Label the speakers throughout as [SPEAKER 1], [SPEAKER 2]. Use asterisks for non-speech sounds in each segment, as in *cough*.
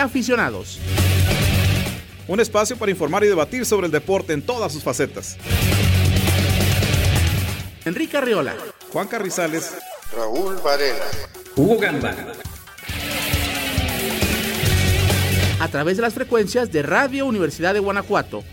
[SPEAKER 1] aficionados.
[SPEAKER 2] Un espacio para informar y debatir sobre el deporte en todas sus facetas.
[SPEAKER 1] Enrique Arriola,
[SPEAKER 2] Juan Carrizales,
[SPEAKER 3] Raúl Varela,
[SPEAKER 4] Hugo Gamba.
[SPEAKER 1] A través de las frecuencias de Radio Universidad de Guanajuato.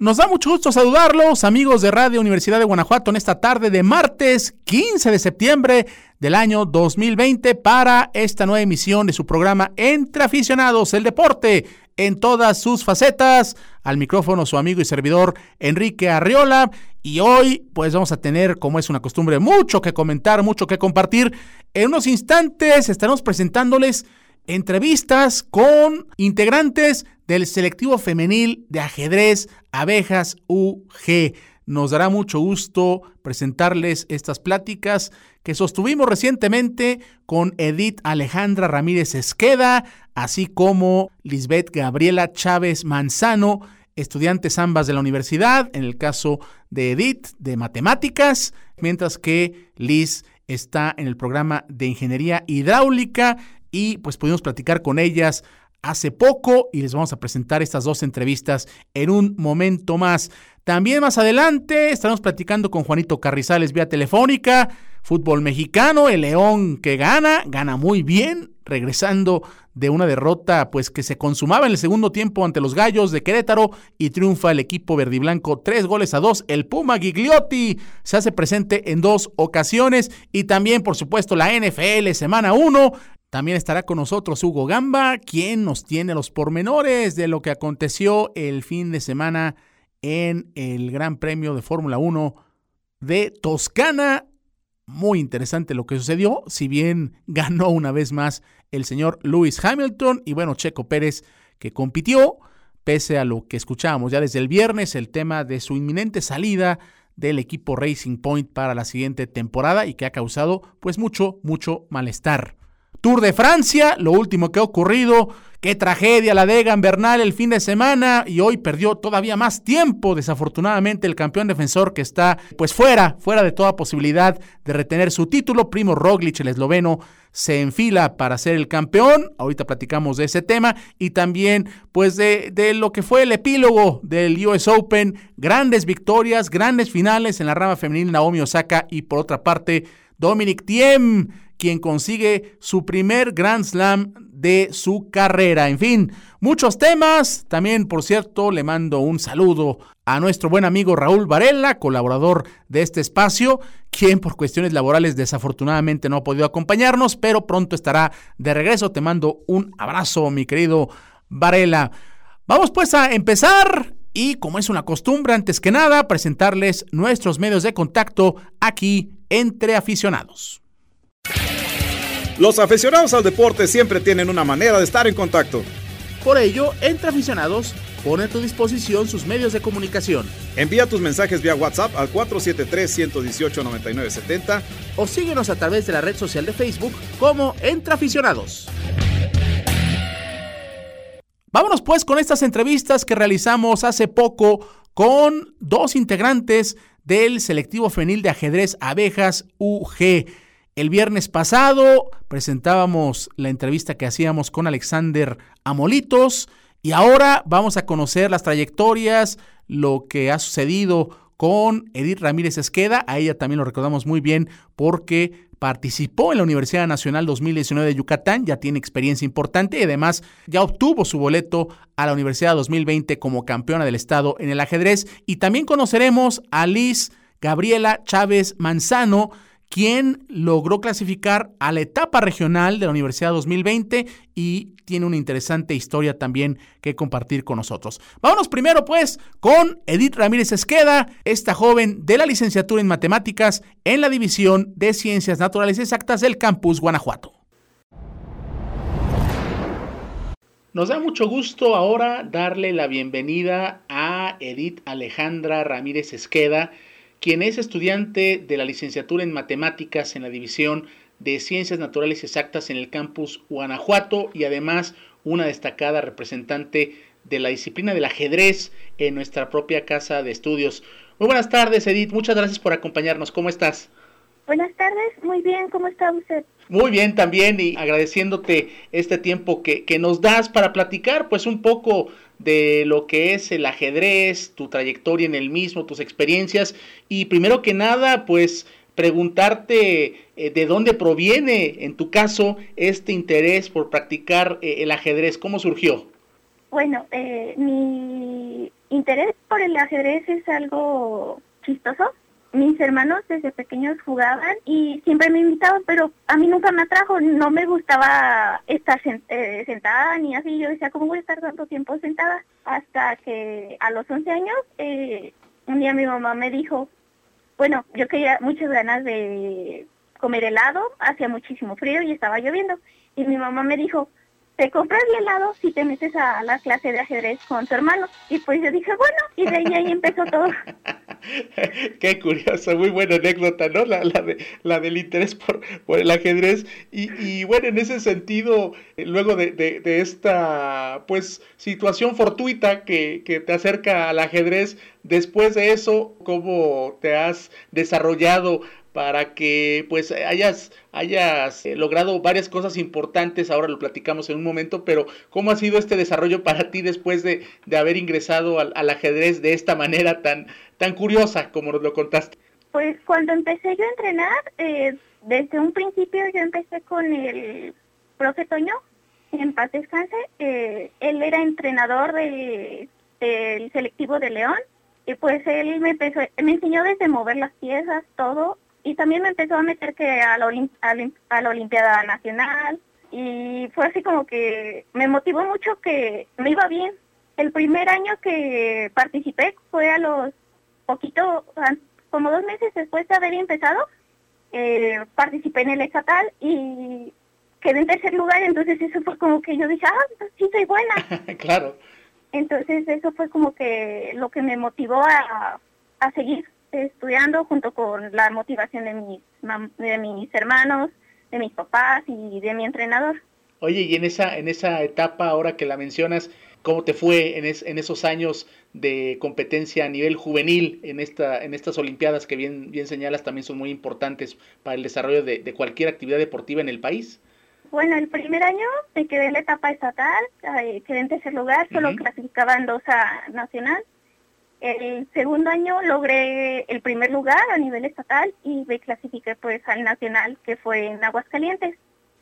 [SPEAKER 1] Nos da mucho gusto saludarlos, amigos de Radio Universidad de Guanajuato, en esta tarde de martes 15 de septiembre del año 2020 para esta nueva emisión de su programa Entre Aficionados, el deporte en todas sus facetas. Al micrófono su amigo y servidor Enrique Arriola. Y hoy pues vamos a tener, como es una costumbre, mucho que comentar, mucho que compartir. En unos instantes estaremos presentándoles entrevistas con integrantes del selectivo femenil de ajedrez Abejas UG. Nos dará mucho gusto presentarles estas pláticas que sostuvimos recientemente con Edith Alejandra Ramírez Esqueda, así como Lisbeth Gabriela Chávez Manzano, estudiantes ambas de la universidad, en el caso de Edith de matemáticas, mientras que Liz está en el programa de ingeniería hidráulica y pues pudimos platicar con ellas hace poco y les vamos a presentar estas dos entrevistas en un momento más. También más adelante estaremos platicando con Juanito Carrizales vía telefónica, fútbol mexicano, el León que gana, gana muy bien, regresando de una derrota pues que se consumaba en el segundo tiempo ante los Gallos de Querétaro y triunfa el equipo verdiblanco tres goles a dos. El Puma Gigliotti se hace presente en dos ocasiones y también por supuesto la NFL semana 1 también estará con nosotros Hugo Gamba, quien nos tiene los pormenores de lo que aconteció el fin de semana en el Gran Premio de Fórmula 1 de Toscana. Muy interesante lo que sucedió, si bien *laughs* ganó una vez más el señor Lewis Hamilton y bueno, Checo Pérez que compitió, pese a lo que escuchábamos ya desde el viernes, el tema de su inminente salida del equipo Racing Point para la siguiente temporada y que ha causado pues mucho, mucho malestar. Tour de Francia, lo último que ha ocurrido, qué tragedia la de Egan Bernal el fin de semana y hoy perdió todavía más tiempo, desafortunadamente el campeón defensor que está pues fuera, fuera de toda posibilidad de retener su título, Primo Roglic el esloveno se enfila para ser el campeón, ahorita platicamos de ese tema y también pues de, de lo que fue el epílogo del US Open, grandes victorias, grandes finales en la rama femenil Naomi Osaka y por otra parte Dominic Thiem quien consigue su primer Grand Slam de su carrera. En fin, muchos temas. También, por cierto, le mando un saludo a nuestro buen amigo Raúl Varela, colaborador de este espacio, quien por cuestiones laborales desafortunadamente no ha podido acompañarnos, pero pronto estará de regreso. Te mando un abrazo, mi querido Varela. Vamos pues a empezar y como es una costumbre, antes que nada, presentarles nuestros medios de contacto aquí entre aficionados.
[SPEAKER 2] Los aficionados al deporte siempre tienen una manera de estar en contacto.
[SPEAKER 1] Por ello, Entre Aficionados pone a tu disposición sus medios de comunicación.
[SPEAKER 2] Envía tus mensajes vía WhatsApp al 473-118-9970
[SPEAKER 1] o síguenos a través de la red social de Facebook como Entre Aficionados. Vámonos pues con estas entrevistas que realizamos hace poco con dos integrantes del selectivo femenil de ajedrez Abejas UG. El viernes pasado presentábamos la entrevista que hacíamos con Alexander Amolitos y ahora vamos a conocer las trayectorias, lo que ha sucedido con Edith Ramírez Esqueda. A ella también lo recordamos muy bien porque participó en la Universidad Nacional 2019 de Yucatán, ya tiene experiencia importante y además ya obtuvo su boleto a la Universidad 2020 como campeona del estado en el ajedrez. Y también conoceremos a Liz Gabriela Chávez Manzano, quien logró clasificar a la etapa regional de la Universidad 2020 y tiene una interesante historia también que compartir con nosotros. Vámonos primero pues con Edith Ramírez Esqueda, esta joven de la licenciatura en matemáticas en la División de Ciencias Naturales Exactas del campus Guanajuato. Nos da mucho gusto ahora darle la bienvenida a Edith Alejandra Ramírez Esqueda, quien es estudiante de la licenciatura en matemáticas en la división de Ciencias Naturales Exactas en el campus Guanajuato y además una destacada representante de la disciplina del ajedrez en nuestra propia casa de estudios. Muy buenas tardes, Edith. Muchas gracias por acompañarnos. ¿Cómo estás?
[SPEAKER 3] Buenas tardes, muy bien. ¿Cómo está usted?
[SPEAKER 1] Muy bien también y agradeciéndote este tiempo que, que nos das para platicar pues un poco de lo que es el ajedrez, tu trayectoria en el mismo, tus experiencias. Y primero que nada pues preguntarte eh, de dónde proviene en tu caso este interés por practicar eh, el ajedrez, ¿cómo surgió?
[SPEAKER 3] Bueno, eh, mi interés por el ajedrez es algo chistoso mis hermanos desde pequeños jugaban y siempre me invitaban, pero a mí nunca me atrajo, no me gustaba estar eh, sentada ni así, yo decía, ¿cómo voy a estar tanto tiempo sentada? Hasta que a los 11 años, eh, un día mi mamá me dijo, bueno, yo quería muchas ganas de comer helado, hacía muchísimo frío y estaba lloviendo, y mi mamá me dijo, te compras el helado si te metes a la clase de ajedrez con tu hermano. Y pues yo dije, bueno, y de ahí, ahí empezó todo. *laughs* *laughs*
[SPEAKER 1] Qué curioso, muy buena anécdota, ¿no? La, la, de, la del interés por, por el ajedrez. Y, y, bueno, en ese sentido, eh, luego de, de, de, esta, pues, situación fortuita que, que te acerca al ajedrez, después de eso, ¿cómo te has desarrollado para que pues hayas, hayas eh, logrado varias cosas importantes, ahora lo platicamos en un momento, pero ¿cómo ha sido este desarrollo para ti después de, de haber ingresado al, al, ajedrez de esta manera tan, tan curiosa como nos lo contaste?
[SPEAKER 3] Pues cuando empecé yo a entrenar, eh, desde un principio yo empecé con el profe Toño, en paz descanse, eh, él era entrenador de, del selectivo de León, y pues él me empezó, me enseñó desde mover las piezas, todo, y también me empezó a meter que a la, a, a la Olimpiada Nacional y fue así como que me motivó mucho que me iba bien. El primer año que participé fue a los poquito, como dos meses después de haber empezado, eh, participé en el estatal y quedé en tercer lugar, entonces eso fue como que yo dije, ah, pues sí soy buena. *laughs*
[SPEAKER 1] claro.
[SPEAKER 3] Entonces eso fue como que lo que me motivó a, a seguir estudiando junto con la motivación de mis, de mis hermanos, de mis papás y de mi entrenador.
[SPEAKER 1] Oye, y en esa, en esa etapa, ahora que la mencionas, ¿cómo te fue en, es, en esos años de competencia a nivel juvenil en, esta, en estas Olimpiadas que bien, bien señalas también son muy importantes para el desarrollo de, de cualquier actividad deportiva en el país?
[SPEAKER 3] Bueno, el primer año me quedé en la etapa estatal, eh, quedé en tercer lugar, solo uh -huh. clasificaban dos a nacional. El segundo año logré el primer lugar a nivel estatal y me clasifiqué pues al nacional que fue en Aguascalientes.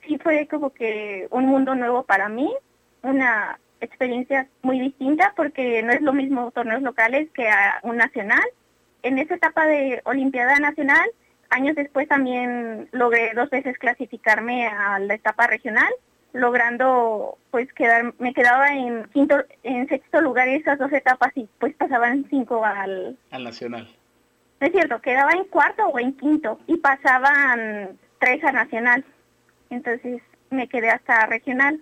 [SPEAKER 3] Sí fue como que un mundo nuevo para mí, una experiencia muy distinta porque no es lo mismo torneos locales que a un nacional. En esa etapa de Olimpiada Nacional, años después también logré dos veces clasificarme a la etapa regional logrando pues quedar me quedaba en quinto en sexto lugar esas dos etapas y pues pasaban cinco al
[SPEAKER 1] al nacional.
[SPEAKER 3] No es cierto quedaba en cuarto o en quinto y pasaban tres a nacional. Entonces me quedé hasta regional.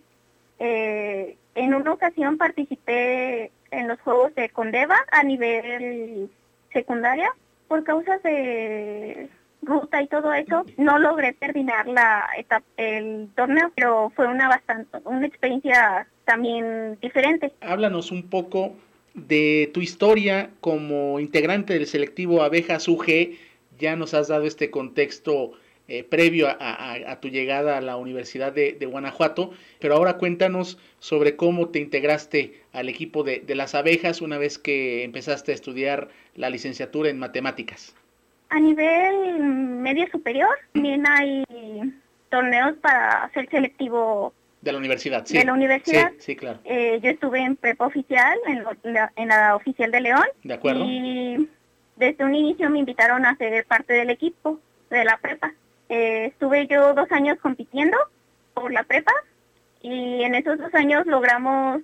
[SPEAKER 3] Eh, en una ocasión participé en los juegos de Condeva a nivel secundaria por causas de ruta y todo eso, no logré terminar la etapa, el torneo, pero fue una bastante, una experiencia también diferente.
[SPEAKER 1] Háblanos un poco de tu historia como integrante del selectivo Abejas UG, ya nos has dado este contexto eh, previo a, a, tu llegada a la Universidad de, de, Guanajuato, pero ahora cuéntanos sobre cómo te integraste al equipo de, de las abejas una vez que empezaste a estudiar la licenciatura en matemáticas.
[SPEAKER 3] A nivel medio superior también hay torneos para hacer selectivo
[SPEAKER 1] de la universidad, sí.
[SPEAKER 3] De la universidad.
[SPEAKER 1] Sí, sí claro.
[SPEAKER 3] Eh, yo estuve en prepa oficial, en, la, en la oficial de León.
[SPEAKER 1] De acuerdo.
[SPEAKER 3] Y desde un inicio me invitaron a ser parte del equipo de la prepa. Eh, estuve yo dos años compitiendo por la prepa y en esos dos años logramos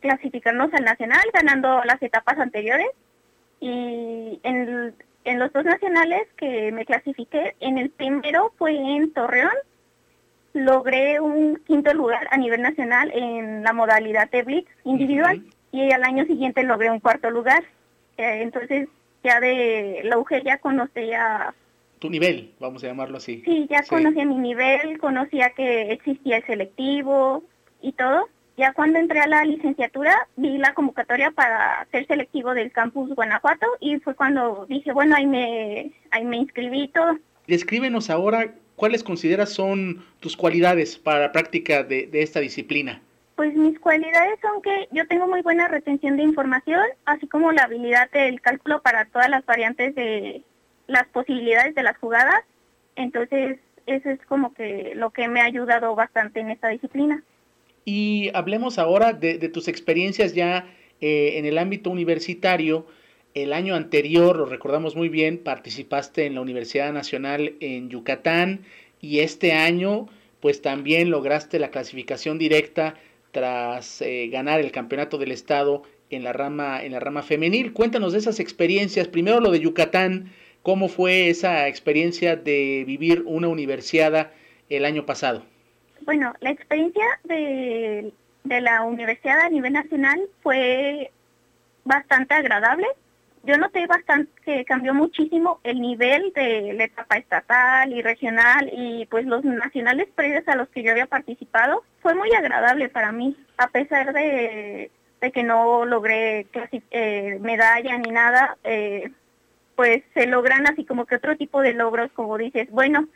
[SPEAKER 3] clasificarnos al nacional ganando las etapas anteriores y en en los dos nacionales que me clasifiqué, en el primero fue en Torreón, logré un quinto lugar a nivel nacional en la modalidad de Blitz individual uh -huh. y al año siguiente logré un cuarto lugar. Eh, entonces ya de la UG ya conocía...
[SPEAKER 1] Tu nivel, vamos a llamarlo así.
[SPEAKER 3] Sí, ya sí. conocía mi nivel, conocía que existía el selectivo y todo. Ya cuando entré a la licenciatura vi la convocatoria para ser selectivo del campus Guanajuato y fue cuando dije, bueno, ahí me, ahí me inscribí todo.
[SPEAKER 1] Descríbenos ahora cuáles consideras son tus cualidades para la práctica de, de esta disciplina.
[SPEAKER 3] Pues mis cualidades son que yo tengo muy buena retención de información, así como la habilidad del cálculo para todas las variantes de las posibilidades de las jugadas. Entonces, eso es como que lo que me ha ayudado bastante en esta disciplina.
[SPEAKER 1] Y hablemos ahora de, tus experiencias ya eh, en el ámbito universitario. El año anterior, lo recordamos muy bien, participaste en la Universidad Nacional en Yucatán y este año pues también lograste la clasificación directa tras eh, ganar el campeonato del estado en la rama en la rama femenil. Cuéntanos de esas experiencias. Primero lo de Yucatán, cómo fue esa experiencia de vivir una universidad el año pasado.
[SPEAKER 3] Bueno, la experiencia de, de la universidad a nivel nacional fue bastante agradable yo noté bastante que cambió muchísimo el nivel de la etapa estatal y regional y pues los nacionales previos a los que yo había participado. Fue muy agradable para mí, a pesar de, que no logré eh, medalla ni nada, eh, pues se logran así como que otro tipo de logros, como dices, bueno,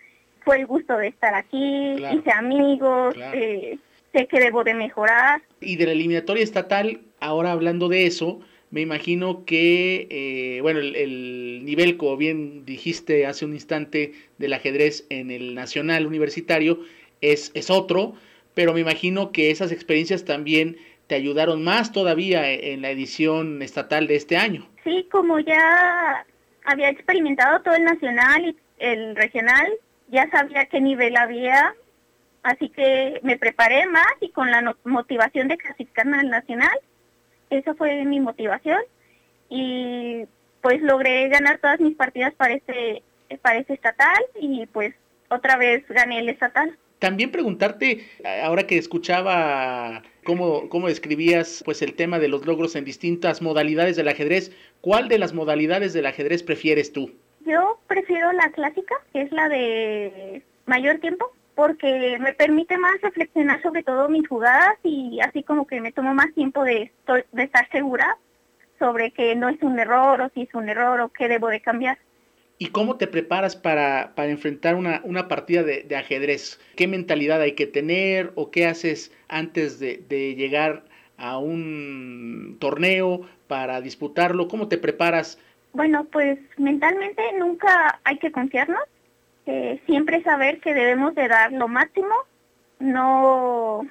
[SPEAKER 3] fue el gusto de estar aquí, hice amigos, eh, sé que debo de mejorar.
[SPEAKER 1] Y de la eliminatoria estatal, ahora hablando de eso, me imagino que, eh, bueno, el, nivel, como bien dijiste hace un instante, del ajedrez en el nacional universitario es, es otro, pero me imagino que esas experiencias también te ayudaron más todavía en la edición estatal de este año.
[SPEAKER 3] Sí, como ya había experimentado todo el nacional y el regional, ya sabía qué nivel había, así que me preparé más y con la motivación de clasificarme al nacional, esa fue mi motivación y pues logré ganar todas mis partidas para este, para este estatal y pues otra vez gané el estatal.
[SPEAKER 1] También preguntarte, ahora que escuchaba cómo, cómo describías pues el tema de los logros en distintas modalidades del ajedrez, ¿cuál de las modalidades del ajedrez prefieres tú?
[SPEAKER 3] Yo prefiero la clásica, que es la de mayor tiempo, porque me permite más reflexionar sobre todo mis jugadas y así como que me tomo más tiempo de, estar segura sobre que no es un error o si es un error o qué debo de cambiar.
[SPEAKER 1] ¿Y cómo te preparas para, para enfrentar una, una partida de, ajedrez? ¿Qué mentalidad hay que tener o qué haces antes de llegar a un torneo para disputarlo? ¿Cómo te preparas?
[SPEAKER 3] Bueno, pues mentalmente nunca hay que confiarnos siempre saber que debemos de dar lo máximo, no,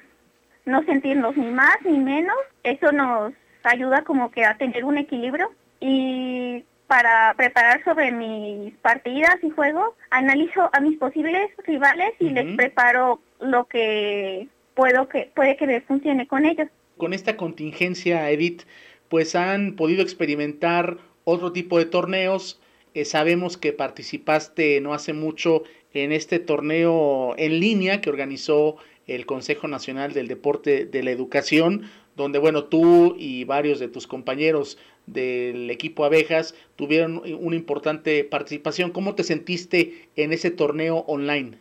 [SPEAKER 3] no sentirnos ni más ni menos. Eso nos ayuda como que a tener un equilibrio y para preparar sobre mis partidas y juegos, analizo a mis posibles rivales y les preparo lo que puedo que puede que me funcione con ellos.
[SPEAKER 1] Con esta contingencia, Edith, pues han podido experimentar otro tipo de torneos eh, sabemos que participaste no hace mucho en este torneo en línea que organizó el Consejo Nacional del Deporte de la Educación, donde bueno, tú y varios de tus compañeros del equipo Abejas tuvieron una importante participación. ¿Cómo te sentiste en ese torneo online?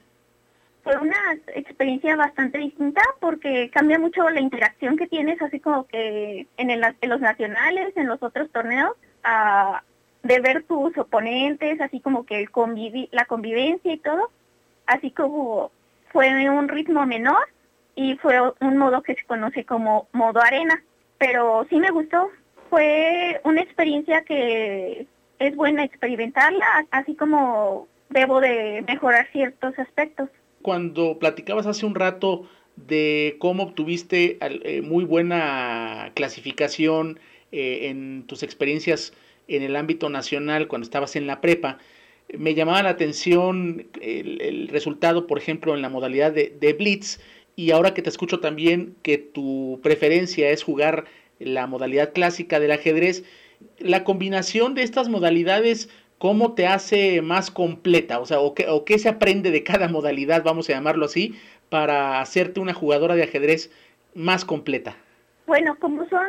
[SPEAKER 3] Fue una experiencia bastante distinta porque cambia mucho la interacción que tienes, así como que en, el, en los nacionales, en los otros torneos, a, de ver tus oponentes, así como que el convivi la convivencia y todo, así como fue un ritmo menor y fue un modo que se conoce como modo arena, pero sí me gustó, fue una experiencia que es buena experimentarla, así como debo de mejorar ciertos aspectos.
[SPEAKER 1] Cuando platicabas hace un rato de cómo obtuviste eh, muy buena clasificación eh, en tus experiencias en el ámbito nacional cuando estabas en la prepa. Me llamaba la atención el, resultado, por ejemplo, en la modalidad de, de, Blitz, y ahora que te escucho también que tu preferencia es jugar la modalidad clásica del ajedrez, la combinación de estas modalidades, ¿cómo te hace más completa? O sea, ¿o qué, o qué se aprende de cada modalidad, vamos a llamarlo así, para hacerte una jugadora de ajedrez más completa?
[SPEAKER 3] Bueno, como son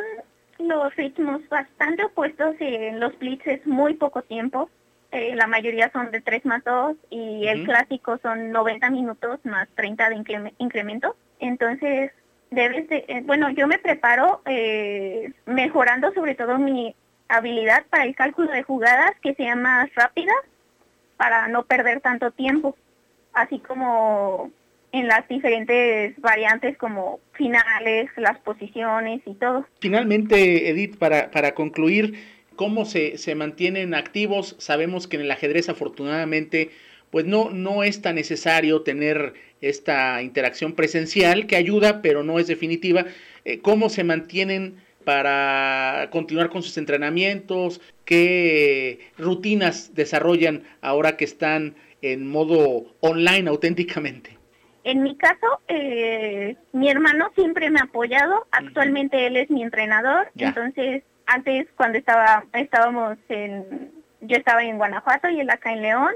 [SPEAKER 3] los ritmos bastante opuestos y en los blitz es muy poco tiempo. Eh, la mayoría son de 3 más 2 y el clásico son 90 minutos más 30 de incremento. Entonces, debes de, eh, bueno, yo me preparo eh, mejorando sobre todo mi habilidad para el cálculo de jugadas que sea más rápida para no perder tanto tiempo, así como en las diferentes variantes como finales, las posiciones y todo.
[SPEAKER 1] Finalmente, Edith, para, para concluir, ¿cómo se, se mantienen activos? Sabemos que en el ajedrez afortunadamente pues no, no es tan necesario tener esta interacción presencial que ayuda, pero no es definitiva. Eh, ¿Cómo se mantienen para continuar con sus entrenamientos? ¿Qué rutinas desarrollan ahora que están en modo online auténticamente?
[SPEAKER 3] En mi caso, eh, mi hermano siempre me ha apoyado. Actualmente él es mi entrenador. Entonces, antes cuando estaba estábamos en, yo estaba en Guanajuato y él acá en León.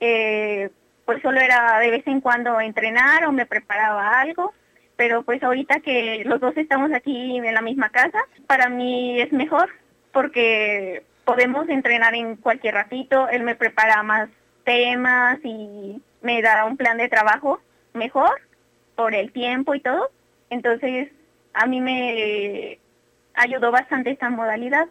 [SPEAKER 3] Eh, pues solo era de vez en cuando entrenar o me preparaba algo, pero pues ahorita que los dos estamos aquí en la misma casa, para mí es mejor porque podemos entrenar en cualquier ratito, él me prepara más temas y me da un plan de trabajo mejor por el tiempo y todo. Entonces, a mí me ayudó bastante esta modalidad.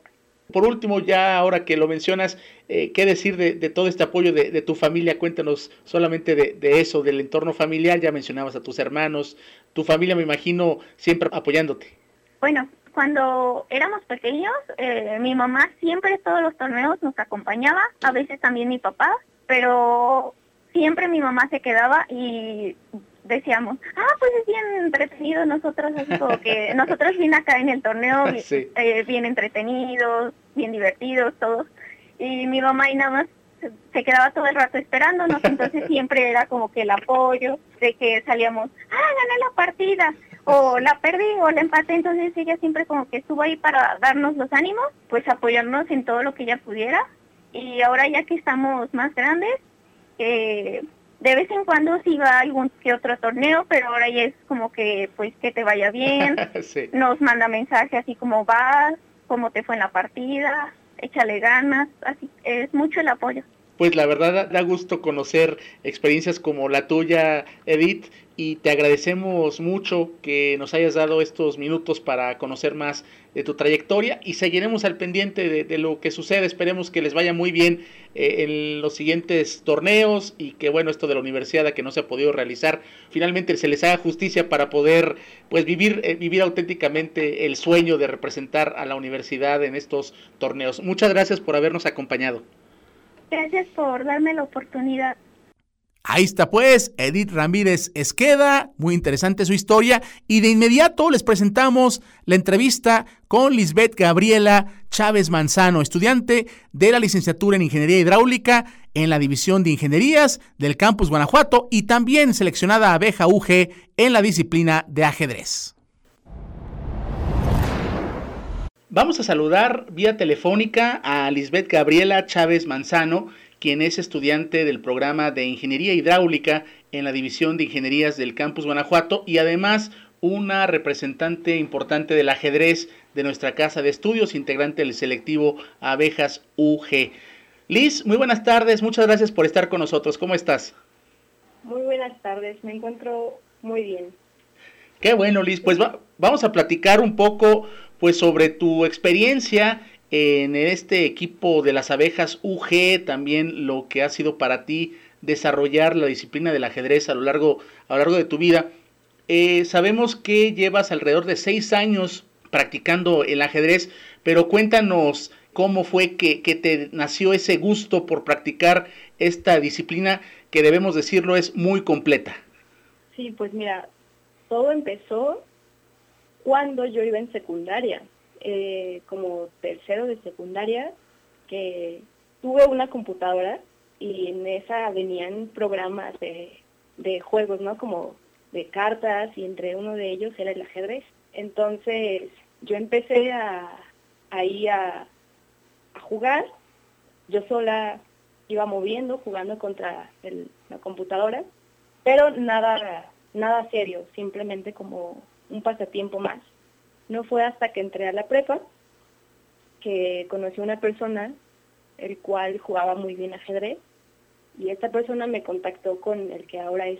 [SPEAKER 1] Por último, ya ahora que lo mencionas, eh, ¿qué decir de, todo este apoyo de, tu familia? Cuéntanos solamente de, eso, del entorno familiar. Ya mencionabas a tus hermanos, tu familia, me imagino, siempre apoyándote.
[SPEAKER 3] Bueno, cuando éramos pequeños, eh, mi mamá siempre todos los torneos nos acompañaba, a veces también mi papá, pero siempre mi mamá se quedaba y decíamos, ah, pues es bien entretenido nosotros, así como que *laughs* nosotros bien acá en el torneo, eh, bien entretenidos, bien divertidos, todos. Y mi mamá y nada más se quedaba todo el rato esperándonos, entonces *laughs* siempre era como que el apoyo de que salíamos, ah, gané la partida, o la perdí o la empaté, entonces ella siempre como que estuvo ahí para darnos los ánimos, pues apoyarnos en todo lo que ella pudiera. Y ahora ya que estamos más grandes, eh, de vez en cuando sí va algún que otro torneo, pero ahora ya es como que pues que te vaya bien, *laughs* nos manda mensaje así como vas, cómo te fue en la partida, échale ganas, así es mucho el apoyo
[SPEAKER 1] pues la verdad da gusto conocer experiencias como la tuya, Edith, y te agradecemos mucho que nos hayas dado estos minutos para conocer más de tu trayectoria y seguiremos al pendiente de, lo que sucede. Esperemos que les vaya muy bien eh, en los siguientes torneos y que bueno, esto de la universidad que no se ha podido realizar, finalmente se les haga justicia para poder pues vivir, eh, vivir auténticamente el sueño de representar a la universidad en estos torneos. Muchas gracias por habernos acompañado.
[SPEAKER 3] Gracias por darme la oportunidad.
[SPEAKER 1] Ahí está pues, Edith Ramírez Esqueda, muy interesante su historia y de inmediato les presentamos la entrevista con Lisbeth Gabriela Chávez Manzano, estudiante de la licenciatura en Ingeniería Hidráulica en la División de Ingenierías del Campus Guanajuato y también seleccionada abeja UG en la disciplina de ajedrez. Vamos a saludar vía telefónica a Lisbeth Gabriela Chávez Manzano, quien es estudiante del programa de Ingeniería Hidráulica en la División de Ingenierías del Campus Guanajuato y además una representante importante del ajedrez de nuestra casa de estudios, integrante del selectivo Abejas UG. Liz, muy buenas tardes, muchas gracias por estar con nosotros. ¿Cómo estás?
[SPEAKER 4] Muy buenas tardes, me encuentro muy bien.
[SPEAKER 1] Qué bueno, Liz. Pues vamos a platicar un poco pues sobre tu experiencia en este equipo de las abejas UG, también lo que ha sido para ti desarrollar la disciplina del ajedrez a lo largo, a lo largo de tu vida. Eh, sabemos que llevas alrededor de seis años practicando el ajedrez, pero cuéntanos cómo fue que, que te nació ese gusto por practicar esta disciplina que debemos decirlo es muy completa.
[SPEAKER 4] Sí, pues mira, todo empezó cuando yo iba en secundaria, eh, como tercero de secundaria, que tuve una computadora y en esa venían programas de, juegos, ¿no? Como de cartas y entre uno de ellos era el ajedrez. Entonces yo empecé a, ahí a, a jugar, yo sola iba moviendo, jugando contra la computadora, pero nada, nada serio, simplemente como un pasatiempo más. No fue hasta que entré a la prepa que conocí a una persona el cual jugaba muy bien ajedrez y esta persona me contactó con el que ahora es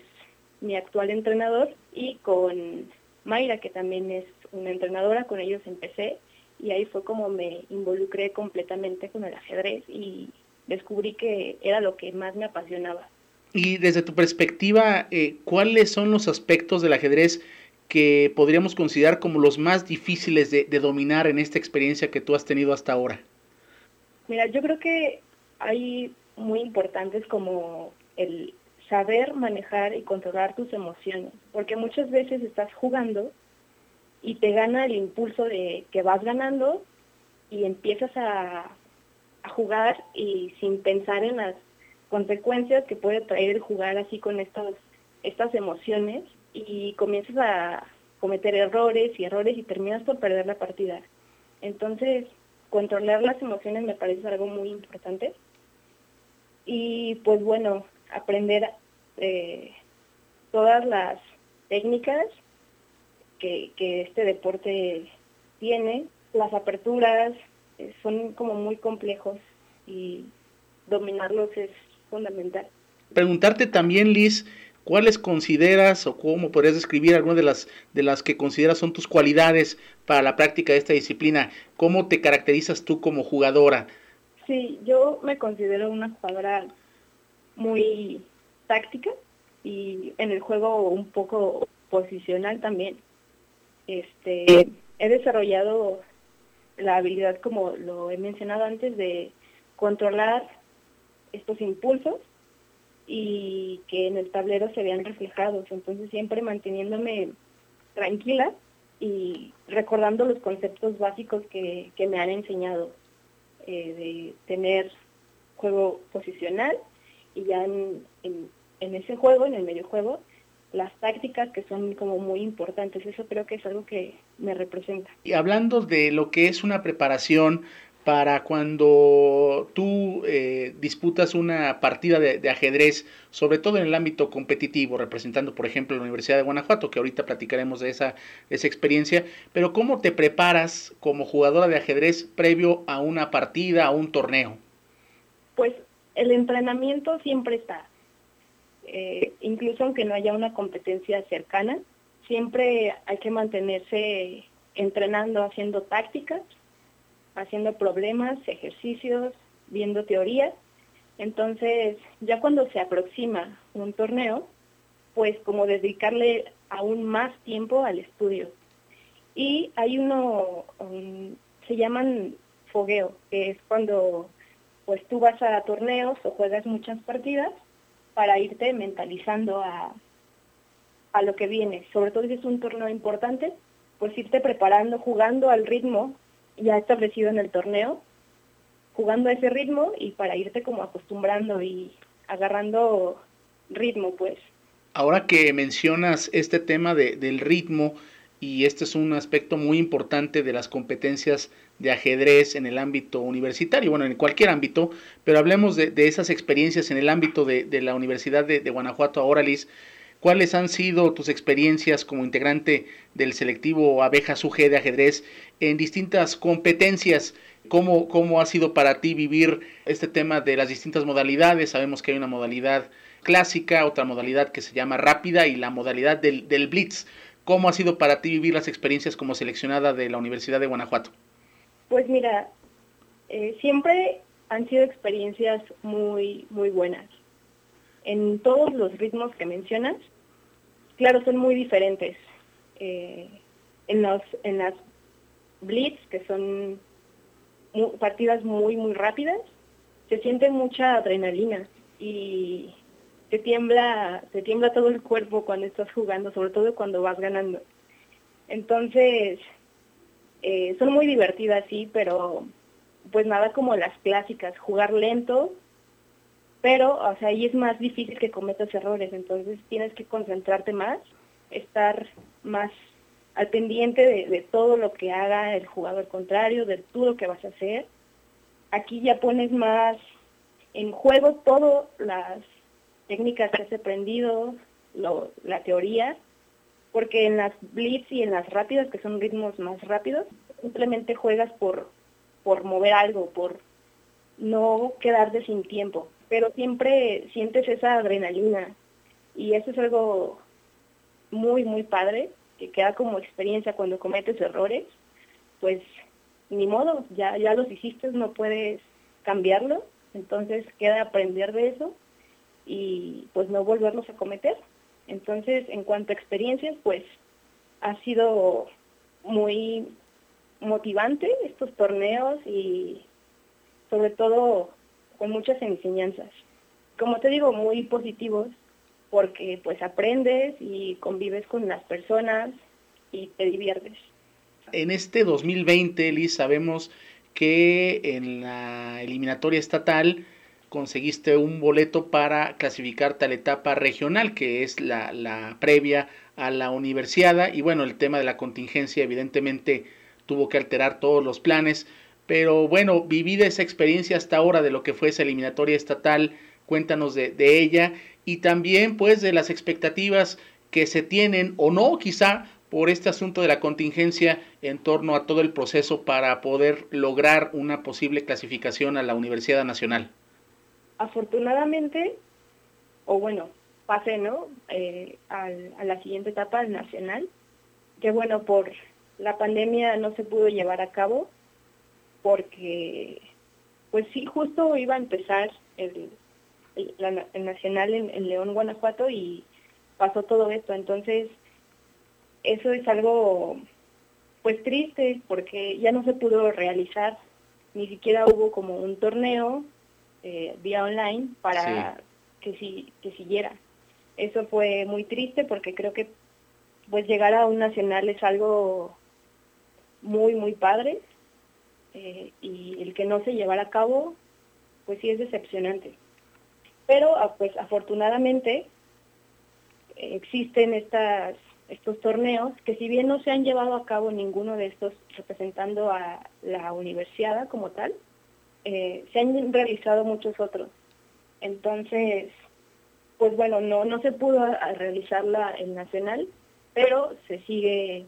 [SPEAKER 4] mi actual entrenador y con Mayra, que también es una entrenadora, con ellos empecé y ahí fue como me involucré completamente con el ajedrez y descubrí que era lo que más me apasionaba.
[SPEAKER 1] Y desde tu perspectiva, eh, ¿cuáles son los aspectos del ajedrez que podríamos considerar como los más difíciles de, dominar en esta experiencia que tú has tenido hasta ahora?
[SPEAKER 4] Mira, yo creo que hay muy importantes como el saber manejar y controlar tus emociones, porque muchas veces estás jugando y te gana el impulso de que vas ganando y empiezas a, a jugar y sin pensar en las consecuencias que puede traer el jugar así con estas, estas emociones y comienzas a cometer errores y errores y terminas por perder la partida. Entonces, controlar las emociones me parece algo muy importante. Y pues bueno, aprender eh, todas las técnicas que, que este deporte tiene, las aperturas, eh, son como muy complejos y dominarlos es fundamental.
[SPEAKER 1] Preguntarte también, Liz, ¿cuáles consideras o cómo podrías describir algunas de las, de las que consideras son tus cualidades para la práctica de esta disciplina? ¿Cómo te caracterizas tú como jugadora?
[SPEAKER 4] Sí, yo me considero una jugadora muy táctica y en el juego un poco posicional también. Este, he desarrollado la habilidad, como lo he mencionado antes, de controlar estos impulsos y que en el tablero se vean reflejados. Entonces siempre manteniéndome tranquila y recordando los conceptos básicos que, que me han enseñado eh, de tener juego posicional y ya en, en, en, ese juego, en el medio juego, las tácticas que son como muy importantes. Eso creo que es algo que me representa.
[SPEAKER 1] Y hablando de lo que es una preparación para cuando tú eh, disputas una partida de, ajedrez, sobre todo en el ámbito competitivo, representando, por ejemplo, la Universidad de Guanajuato, que ahorita platicaremos de esa, esa experiencia, pero ¿cómo te preparas como jugadora de ajedrez previo a una partida, a un torneo?
[SPEAKER 4] Pues el entrenamiento siempre está, eh, incluso aunque no haya una competencia cercana, siempre hay que mantenerse entrenando, haciendo tácticas, haciendo problemas, ejercicios, viendo teorías. Entonces, ya cuando se aproxima un torneo, pues como dedicarle aún más tiempo al estudio. Y hay uno, se llaman fogueo, que es cuando pues tú vas a torneos o juegas muchas partidas para irte mentalizando a, a lo que viene. Sobre todo si es un torneo importante, pues irte preparando, jugando al ritmo ya establecido en el torneo, jugando a ese ritmo y para irte como acostumbrando y agarrando ritmo, pues.
[SPEAKER 1] Ahora que mencionas este tema de, del ritmo, y este es un aspecto muy importante de las competencias de ajedrez en el ámbito universitario, bueno, en cualquier ámbito, pero hablemos de, de esas experiencias en el ámbito de, de la Universidad de, Guanajuato ahora, Liz. ¿Cuáles han sido tus experiencias como integrante del selectivo Abejas UG de ajedrez en distintas competencias? ¿Cómo, ¿Cómo ha sido para ti vivir este tema de las distintas modalidades? Sabemos que hay una modalidad clásica, otra modalidad que se llama rápida y la modalidad del, del blitz. ¿Cómo ha sido para ti vivir las experiencias como seleccionada de la Universidad de Guanajuato?
[SPEAKER 4] Pues mira, eh, siempre han sido experiencias muy, muy buenas en todos los ritmos que mencionas, claro, son muy diferentes. Eh, en, los, en las blitz, que son partidas muy, muy rápidas, se siente mucha adrenalina y te tiembla, te tiembla todo el cuerpo cuando estás jugando, sobre todo cuando vas ganando. Entonces, eh, son muy divertidas, sí, pero pues nada como las clásicas, jugar lento pero, o sea, ahí es más difícil que cometas errores, entonces tienes que concentrarte más, estar más al pendiente de, todo lo que haga el jugador contrario, de todo lo que vas a hacer. Aquí ya pones más en juego todas las técnicas que has aprendido, la teoría, porque en las blitz y en las rápidas, que son ritmos más rápidos, simplemente juegas por, por mover algo, por no quedarte sin tiempo pero siempre sientes esa adrenalina y eso es algo muy, muy padre que queda como experiencia cuando cometes errores, pues ni modo, ya, ya los hiciste, no puedes cambiarlo, entonces queda aprender de eso y pues no volverlos a cometer. Entonces, en cuanto a experiencias, pues ha sido muy motivante estos torneos y sobre todo con muchas enseñanzas. Como te digo, muy positivos porque pues aprendes y convives con las personas y te diviertes.
[SPEAKER 1] En este 2020, Liz, sabemos que en la eliminatoria estatal conseguiste un boleto para clasificarte a la etapa regional, que es la, la previa a la universidad. Y bueno, el tema de la contingencia evidentemente tuvo que alterar todos los planes. Pero bueno, vivida esa experiencia hasta ahora de lo que fue esa eliminatoria estatal, cuéntanos de, ella y también pues de las expectativas que se tienen o no quizá por este asunto de la contingencia en torno a todo el proceso para poder lograr una posible clasificación a la Universidad Nacional.
[SPEAKER 4] Afortunadamente, o bueno, pasé, ¿no? Eh, a la siguiente etapa, al nacional, que bueno, por la pandemia no se pudo llevar a cabo, porque, pues sí, justo iba a empezar el, el, nacional en, León, Guanajuato, y pasó todo esto. Entonces, eso es algo, pues triste, porque ya no se pudo realizar, ni siquiera hubo como un torneo eh, vía online para que, si, que siguiera. Eso fue muy triste porque creo que pues llegar a un nacional es algo muy, muy padre eh, y el que no se llevara a cabo, pues sí es decepcionante. Pero ah, pues afortunadamente existen estas, estos torneos que si bien no se han llevado a cabo ninguno de estos representando a la universidad como tal, eh, se han realizado muchos otros. Entonces, pues bueno, no, no se pudo realizar la, el nacional, pero se sigue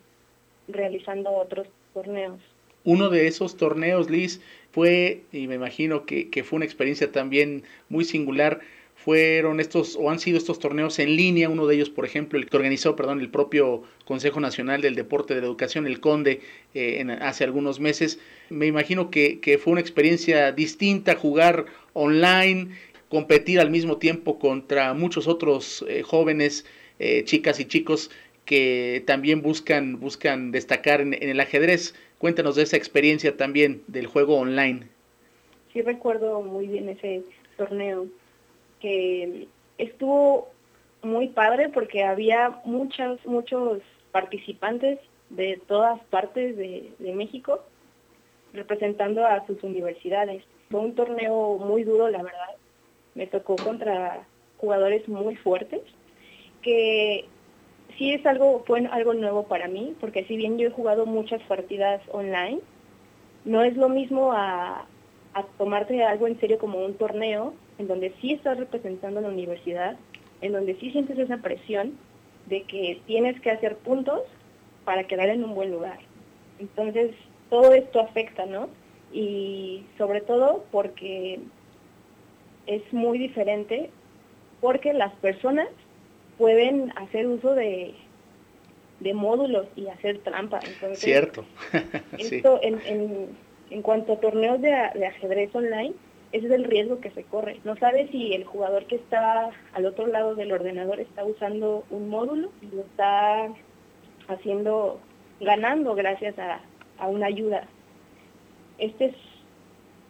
[SPEAKER 4] realizando otros torneos.
[SPEAKER 1] Uno de esos torneos, Liz, fue, y me imagino que, que fue una experiencia también muy singular, fueron estos o han sido estos torneos en línea, uno de ellos, por ejemplo, el que organizó, perdón, el propio Consejo Nacional del Deporte de la Educación, el CONDE, eh, hace algunos meses. Me imagino que, que, fue una experiencia distinta jugar online competir al mismo tiempo contra muchos otros eh, jóvenes, eh, chicas y chicos que también buscan, buscan destacar en, el ajedrez. Cuéntanos de esa experiencia también del juego online.
[SPEAKER 4] Sí recuerdo muy bien ese torneo que estuvo muy padre porque había muchos, muchos participantes de todas partes de, de México representando a sus universidades. Fue un torneo muy duro, la verdad, me tocó contra jugadores muy fuertes, que sí es algo, algo nuevo para mí, porque si bien yo he jugado muchas partidas online, no es lo mismo a, a tomarte algo en serio como un torneo, en donde sí estás representando a la universidad, en donde sí sientes esa presión de que tienes que hacer puntos para quedar en un buen lugar. Entonces, todo esto afecta, ¿no? Y sobre todo porque es muy diferente porque las personas pueden hacer uso de, de módulos y hacer trampa.
[SPEAKER 1] Cierto. *laughs*
[SPEAKER 4] esto en, en, en, cuanto a torneos de, de, ajedrez online, ese es el riesgo que se corre. No sabes si el jugador que está al otro lado del ordenador está usando un módulo y lo está haciendo, ganando gracias a, a una ayuda. Este es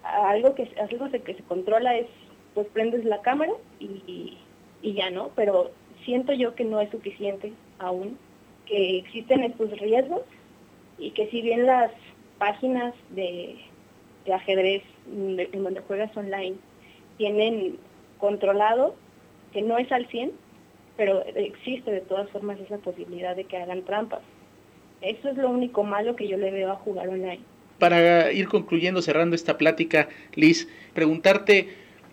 [SPEAKER 4] algo que, algo que se controla es pues prendes la cámara y, y ya no, pero siento yo que no es suficiente aún, que existen estos riesgos y que si bien las páginas de, ajedrez en donde juegas online tienen controlado, que no es al 100, pero existe de todas formas esa posibilidad de que hagan trampas. Eso es lo único malo que yo le veo a jugar online.
[SPEAKER 1] Para ir concluyendo, cerrando esta plática, Liz, preguntarte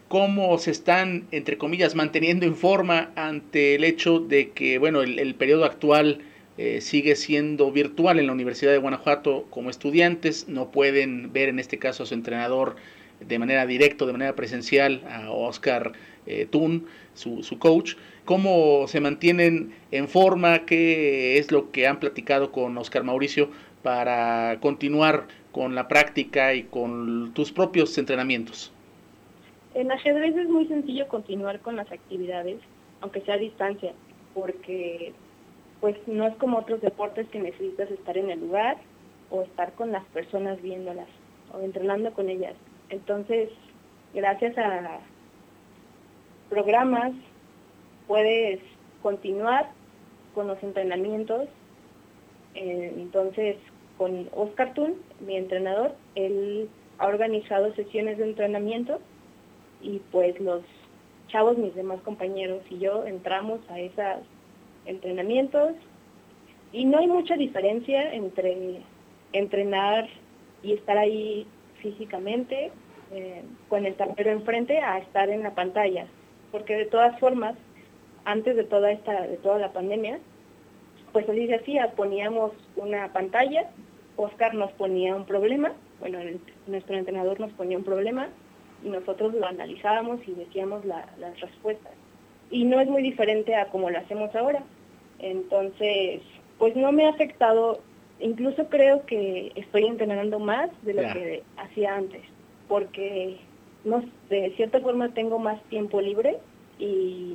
[SPEAKER 1] cómo se están, entre comillas, manteniendo en forma ante el hecho de que, bueno, el, periodo actual eh, sigue siendo virtual en la Universidad de Guanajuato como estudiantes, no pueden ver en este caso a su entrenador de manera directa, de manera presencial, a Oscar eh, Tun, su, su, coach. cómo se mantienen en forma, qué es lo que han platicado con Oscar Mauricio para continuar con la práctica y con tus propios entrenamientos.
[SPEAKER 4] En ajedrez es muy sencillo continuar con las actividades, aunque sea a distancia, porque pues no es como otros deportes que necesitas estar en el lugar o estar con las personas viéndolas o entrenando con ellas. Entonces, gracias a programas puedes continuar con los entrenamientos. Eh, entonces, con Oscar Tun, mi entrenador, él ha organizado sesiones de entrenamiento y pues los chavos, mis demás compañeros y yo entramos a esos entrenamientos. Y no hay mucha diferencia entre entrenar y estar ahí físicamente eh, con el tablero enfrente a estar en la pantalla, porque de todas formas, antes de toda esta, de toda la pandemia, pues así se hacía, poníamos una pantalla, Oscar nos ponía un problema, bueno, nuestro entrenador nos ponía un problema y nosotros lo analizábamos y decíamos las respuestas. Y no es muy diferente a como lo hacemos ahora. Entonces, pues no me ha afectado, incluso creo que estoy entrenando más de lo que hacía antes porque no, de cierta forma tengo más tiempo libre y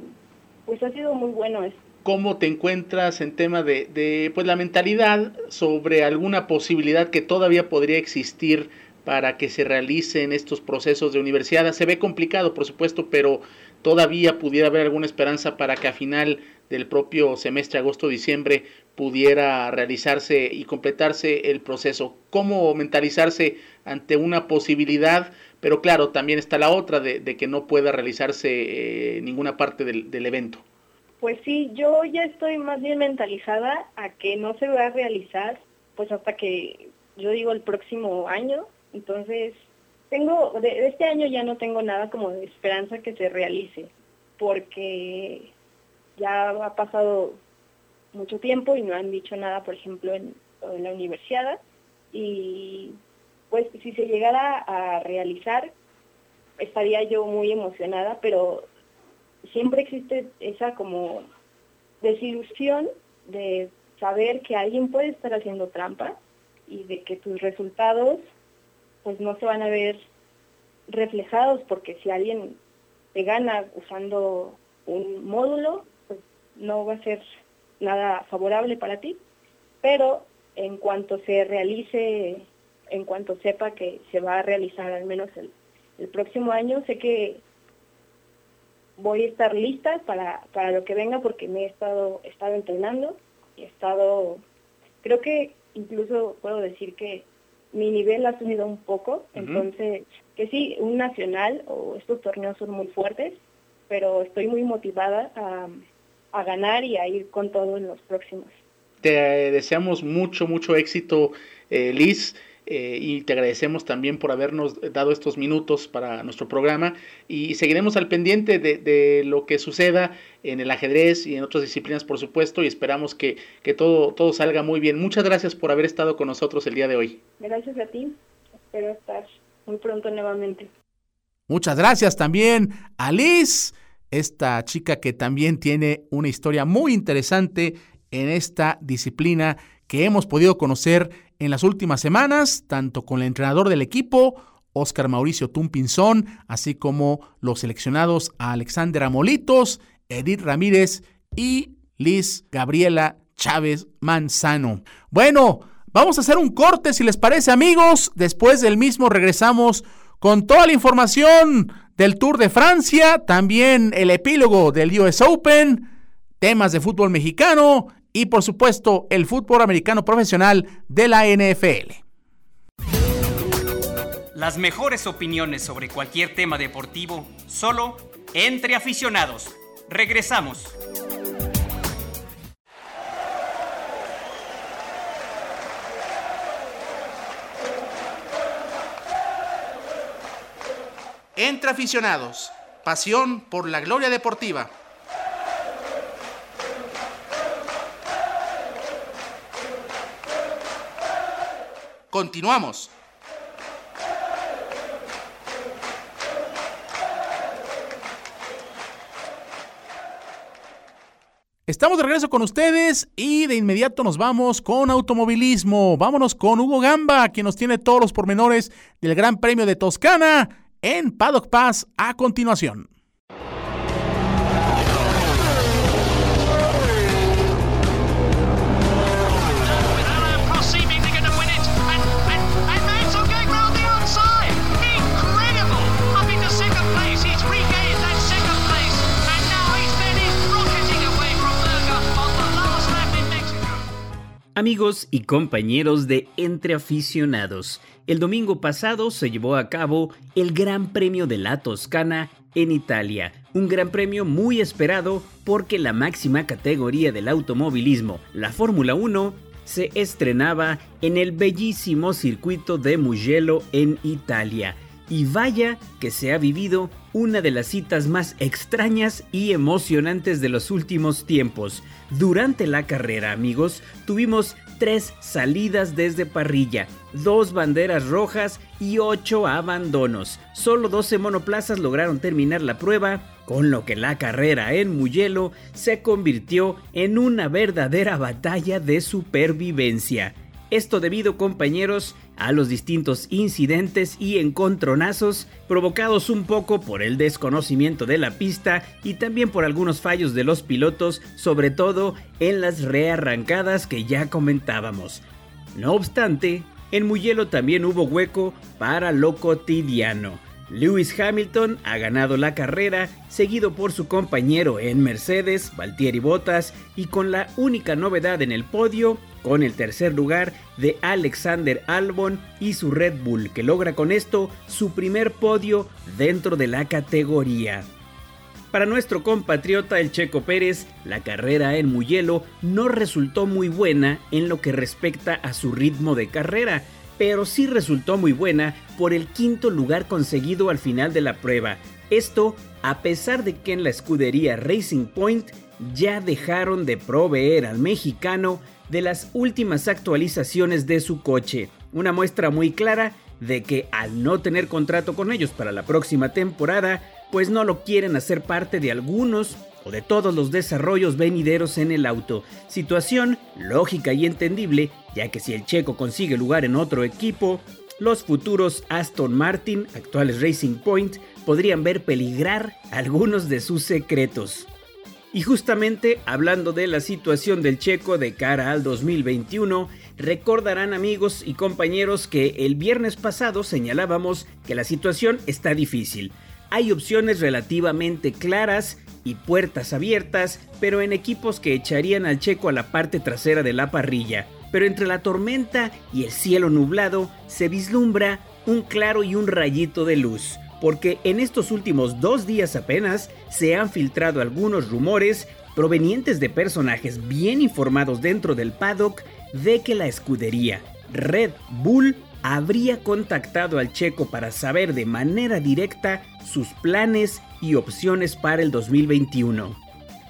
[SPEAKER 4] pues ha sido muy bueno eso.
[SPEAKER 1] ¿Cómo te encuentras en tema de, de pues la mentalidad sobre alguna posibilidad que todavía podría existir para que se realicen estos procesos de universidad? Se ve complicado, por supuesto, pero todavía pudiera haber alguna esperanza para que a final del propio semestre agosto-diciembre pudiera realizarse y completarse el proceso. ¿Cómo mentalizarse ante una posibilidad? Pero claro, también está la otra de, que no pueda realizarse eh, ninguna parte del, del, evento.
[SPEAKER 4] Pues sí, yo ya estoy más bien mentalizada a que no se va a realizar pues hasta que yo digo el próximo año. Entonces, tengo, de este año ya no tengo nada como de esperanza que se realice, porque ya ha pasado mucho tiempo y no han dicho nada, por ejemplo, en, la universidad. Y pues si se llegara a realizar, estaría yo muy emocionada, pero siempre existe esa como desilusión de saber que alguien puede estar haciendo trampa y de que tus resultados pues no se van a ver reflejados porque si alguien te gana usando un módulo, pues no va a ser nada favorable para ti, pero en cuanto se realice, en cuanto sepa que se va a realizar al menos el, próximo año, sé que voy a estar lista para, para lo que venga porque me he estado, estado entrenando y he estado, creo que incluso puedo decir que mi nivel ha subido un poco, entonces que sí, un nacional o estos torneos son muy fuertes, pero estoy muy motivada a, a ganar y a ir con todo en los próximos.
[SPEAKER 1] Te deseamos mucho, mucho éxito, eh, Liz. Eh, y te agradecemos también por habernos dado estos minutos para nuestro programa y seguiremos al pendiente de, lo que suceda en el ajedrez y en otras disciplinas, por supuesto, y esperamos que, que, todo, todo salga muy bien. Muchas gracias por haber estado con nosotros el día de hoy.
[SPEAKER 4] Gracias a ti. Espero estar muy pronto nuevamente.
[SPEAKER 1] Muchas gracias también a Liz esta chica que también tiene una historia muy interesante en esta disciplina que hemos podido conocer en las últimas semanas, tanto con el entrenador del equipo, Oscar Mauricio Tumpinzón, así como los seleccionados a Alexander Amolitos, Edith Ramírez y Liz Gabriela Chávez Manzano. Bueno, vamos a hacer un corte si les parece amigos, después del mismo regresamos con toda la información del Tour de Francia, también el epílogo del US Open, temas de fútbol mexicano y por supuesto el fútbol americano profesional de la NFL.
[SPEAKER 5] Las mejores opiniones sobre cualquier tema deportivo solo entre aficionados. Regresamos.
[SPEAKER 1] Entre aficionados, pasión por la gloria deportiva. Continuamos. Estamos de regreso con ustedes y de inmediato nos vamos con automovilismo. Vámonos con Hugo Gamba, quien nos tiene todos los pormenores del Gran Premio de Toscana en Paddock Pass a continuación.
[SPEAKER 6] Amigos y compañeros de Entre Aficionados, el domingo pasado se llevó a cabo el Gran Premio de la Toscana en Italia, un gran premio muy esperado porque la máxima categoría del automovilismo, la Fórmula 1, se estrenaba en el bellísimo circuito de Mugello en Italia. Y vaya que se ha vivido una de las citas más extrañas y emocionantes de los últimos tiempos. Durante la carrera, amigos, tuvimos tres salidas desde parrilla, dos banderas rojas y ocho abandonos. Solo 12 monoplazas lograron terminar la prueba, con lo que la carrera en Mugello se convirtió en una verdadera batalla de supervivencia. Esto debido, compañeros, a los distintos incidentes y encontronazos provocados un poco por el desconocimiento de la pista y también por algunos fallos de los pilotos, sobre todo en las rearrancadas que ya comentábamos. No obstante, en Mugello también hubo hueco para lo cotidiano. Lewis Hamilton ha ganado la carrera, seguido por su compañero en Mercedes, Valtieri Bottas, y con la única novedad en el podio, con el tercer lugar de Alexander Albon y su Red Bull, que logra con esto su primer podio dentro de la categoría. Para nuestro compatriota el Checo Pérez, la carrera en Mugello no resultó muy buena en lo que respecta a su ritmo de carrera, pero sí resultó muy buena por el quinto lugar conseguido al final de la prueba. Esto a pesar de que en la escudería Racing Point ya dejaron de proveer al mexicano de las últimas actualizaciones de su coche. Una muestra muy clara de que al no tener contrato con ellos para la próxima temporada, pues no lo quieren hacer parte de algunos o de todos los desarrollos venideros en el auto. Situación lógica y entendible, ya que si el checo consigue lugar en otro equipo, los futuros Aston Martin, actuales Racing Point, podrían ver peligrar algunos de sus secretos. Y justamente hablando de la situación del checo de cara al 2021, recordarán amigos y compañeros que el viernes pasado señalábamos que la situación está difícil. Hay opciones relativamente claras y puertas abiertas, pero en equipos que echarían al checo a la parte trasera de la parrilla. Pero entre la tormenta y el cielo nublado se vislumbra un claro y un rayito de luz porque en estos últimos dos días apenas se han filtrado algunos rumores provenientes de personajes bien informados dentro del paddock de que la escudería Red Bull habría contactado al checo para saber de manera directa sus planes y opciones para el 2021.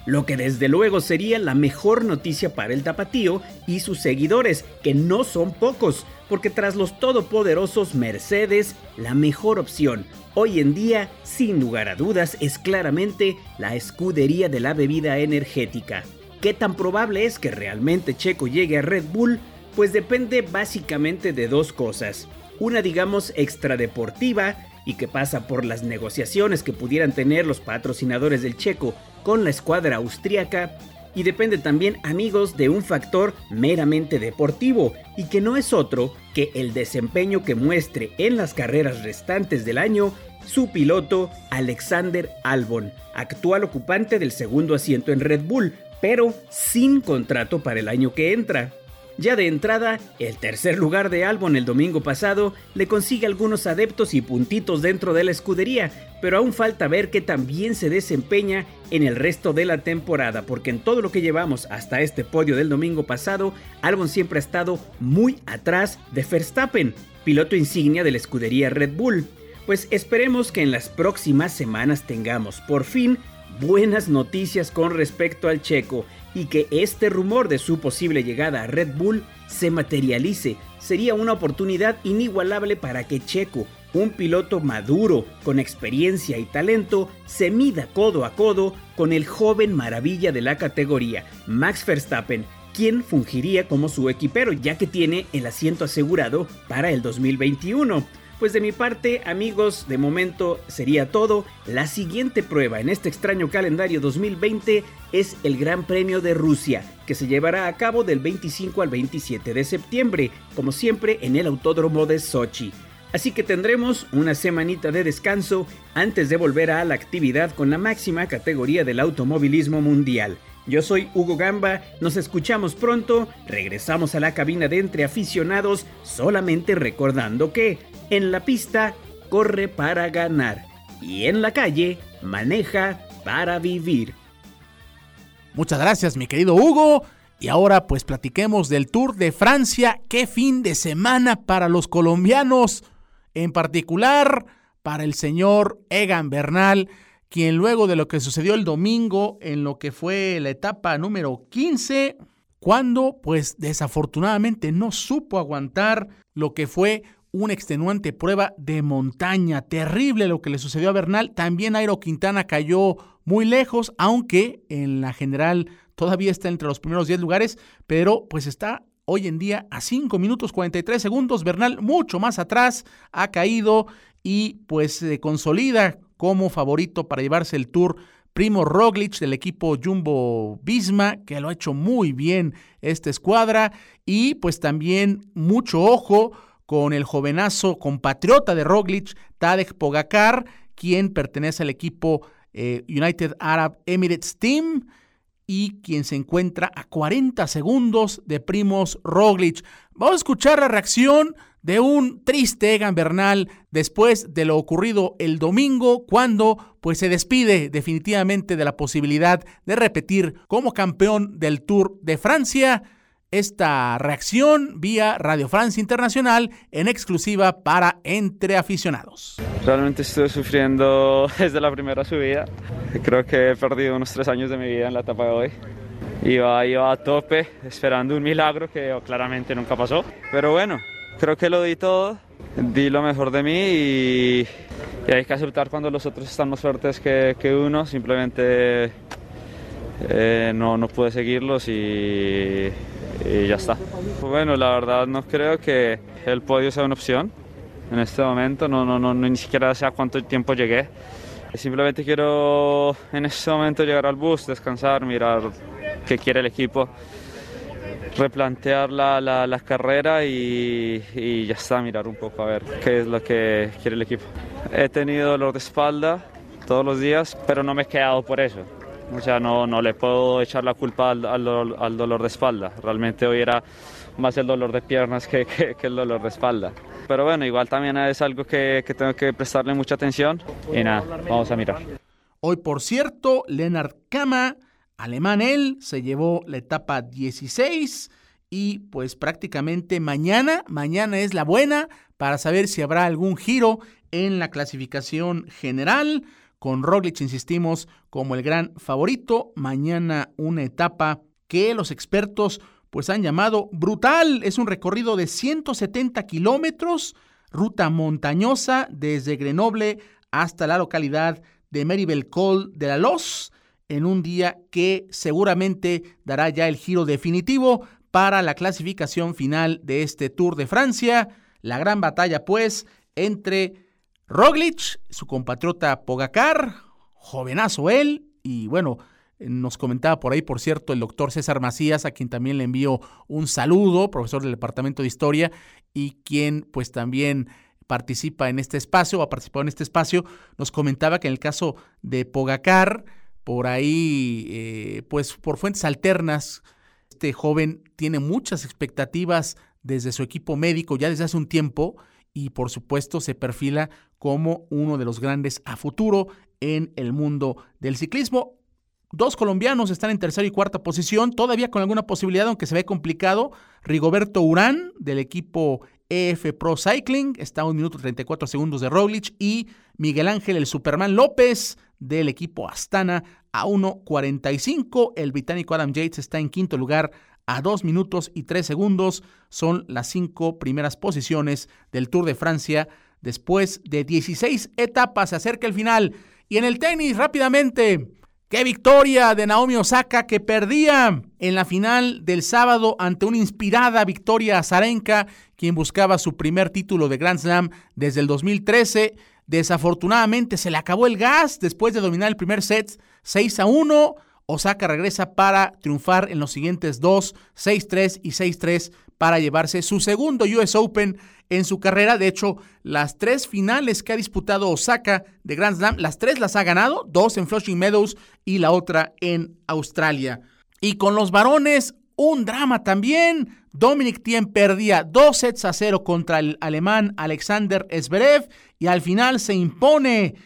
[SPEAKER 6] Lo que desde luego sería la mejor noticia para el tapatío y sus seguidores, que no son pocos, porque tras los todopoderosos Mercedes, la mejor opción hoy en día, sin lugar a dudas, es claramente la escudería de la bebida energética. ¿Qué tan probable es que realmente Checo llegue a Red Bull? Pues depende básicamente de dos cosas. Una digamos extradeportiva y que pasa por las negociaciones que pudieran tener los patrocinadores del Checo con la escuadra austríaca y depende también, amigos, de un factor meramente deportivo y que no es otro que el desempeño que muestre en las carreras restantes del año su piloto Alexander Albon, actual ocupante del segundo asiento en Red Bull, pero sin contrato para el año que entra. Ya de entrada, el tercer lugar de Albon el domingo pasado le consigue algunos adeptos y puntitos dentro de la escudería, pero aún falta ver que también se desempeña en el resto de la temporada, porque en todo lo que llevamos hasta este podio del domingo pasado, Albon siempre ha estado muy atrás de Verstappen, piloto insignia de la escudería Red Bull. Pues esperemos que en las próximas semanas tengamos por fin buenas noticias con respecto al checo y que este rumor de su posible llegada a Red Bull se materialice. Sería una oportunidad inigualable para que Checo, un piloto maduro, con experiencia y talento, se mida codo a codo con el joven maravilla de la categoría, Max Verstappen, quien fungiría como su equipero ya que tiene el asiento asegurado para el 2021. Pues de mi parte, amigos, de momento sería todo. La siguiente prueba en este extraño calendario 2020 es el Gran Premio de Rusia, que se llevará a cabo del 25 al 27 de septiembre, como siempre en el Autódromo de Sochi. Así que tendremos una semanita de descanso antes de volver a la actividad con la máxima categoría del automovilismo mundial. Yo soy Hugo Gamba, nos escuchamos pronto, regresamos a la cabina de entre aficionados, solamente recordando que en la pista corre para ganar y en la calle maneja para vivir.
[SPEAKER 1] Muchas gracias mi querido Hugo. Y ahora pues platiquemos del Tour de Francia. Qué fin de semana para los colombianos, en particular para el señor Egan Bernal quien luego de lo que sucedió el domingo en lo que fue la etapa número 15, cuando pues desafortunadamente no supo aguantar lo que fue una extenuante prueba de montaña. Terrible lo que le sucedió a Bernal. También Airo Quintana cayó muy lejos, aunque en la general todavía está entre los primeros 10 lugares, pero pues está hoy en día a 5 minutos 43 segundos. Bernal mucho más atrás ha caído y pues se consolida como favorito para llevarse el Tour Primo Roglic del equipo Jumbo Visma, que lo ha hecho muy bien esta escuadra, y pues también mucho ojo con el jovenazo compatriota de Roglic, Tadej Pogacar, quien pertenece al equipo eh, United Arab Emirates Team y quien se encuentra a 40 segundos de Primos Roglic. Vamos a escuchar la reacción de un triste Egan Bernal después de lo ocurrido el domingo cuando pues se despide definitivamente de la posibilidad de repetir como campeón del Tour de Francia. Esta reacción vía Radio Francia Internacional en exclusiva para entre aficionados.
[SPEAKER 7] Realmente estoy sufriendo *laughs* desde la primera subida. Creo que he perdido unos tres años de mi vida en la etapa de hoy. Iba, iba a tope esperando un milagro que claramente nunca pasó. Pero bueno, creo que lo di todo, di lo mejor de mí y, hay que aceptar cuando los otros están más fuertes que, que uno, simplemente eh, no, no pude seguirlos y, ya está. Bueno, la verdad no creo que el podio sea una opción en este momento, no, no, no, ni siquiera sé a cuánto tiempo llegué. Simplemente quiero en este momento llegar al bus, descansar, mirar qué quiere el equipo replantear la, la, carrera y, y, ya está, mirar un poco a ver qué es lo que quiere el equipo. He tenido dolor de espalda todos los días, pero no me he quedado por eso. O sea, no, no le puedo echar la culpa al, al, dolor de espalda. Realmente hoy era más el dolor de piernas que, que, que, el dolor de espalda. Pero bueno, igual también es algo que, que tengo que prestarle mucha atención y nada, vamos a mirar.
[SPEAKER 1] Hoy, por cierto, Lennart Kama alemán él, se llevó la etapa 16 y pues prácticamente mañana, mañana es la buena para saber si habrá algún giro en la clasificación general. Con Roglic, insistimos, como el gran favorito. Mañana una etapa que los expertos pues han llamado brutal. Es un recorrido de 170 kilómetros, ruta montañosa desde Grenoble hasta la localidad de Meribel Col de la Los en un día que seguramente dará ya el giro definitivo para la clasificación final de este Tour de Francia. La gran batalla, pues, entre Roglic, su compatriota Pogacar, jovenazo él, y bueno, nos comentaba por ahí, por cierto, el doctor César Macías, a quien también le envío un saludo, profesor del Departamento de Historia, y quien pues también participa en este espacio, o ha participado en este espacio, nos comentaba que en el caso de Pogacar, por ahí, eh, pues por fuentes alternas, este joven tiene muchas expectativas desde su equipo médico ya desde hace un tiempo y por supuesto se perfila como uno de los grandes a futuro en el mundo del ciclismo. Dos colombianos están en tercera y cuarta posición, todavía con alguna posibilidad, aunque se ve complicado. Rigoberto Urán, del equipo EF Pro Cycling, está a un minuto 34 segundos de Roglic. Y Miguel Ángel, el Superman López, del equipo Astana a 1.45. El británico Adam Yates está en quinto lugar a 2 minutos y 3 segundos. Son las cinco primeras posiciones del Tour de Francia Después de 16 etapas se acerca el final. Y en el tenis, rápidamente, qué victoria de Naomi Osaka que perdía en la final del sábado ante una inspirada Victoria Azarenka, quien buscaba su primer título de Grand Slam desde el 2013. Desafortunadamente se le acabó el gas después de dominar el primer set 6 a 1. Osaka regresa para triunfar en los siguientes dos, 6-3 y 6-3 para llevarse su segundo US Open en su carrera. De hecho, las tres finales que ha disputado Osaka de Grand Slam, las tres las ha ganado, dos en Flushing Meadows y la otra en Australia. Y con los varones, un drama también. Dominic Thiem perdía dos sets a cero contra el alemán Alexander Zverev y al final se impone.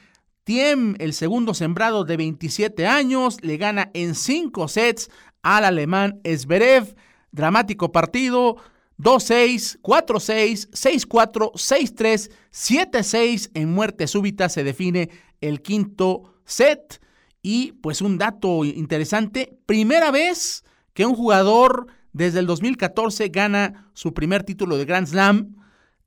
[SPEAKER 1] Thiem, el segundo sembrado de 27 años, le gana en cinco sets al alemán Zverev. Dramático partido. 2-6, 4-6, 6-4, 6-3, 7-6 en muerte súbita se define el quinto set. Y pues un dato interesante, primera vez que un jugador desde el 2014 gana su primer título de Grand Slam.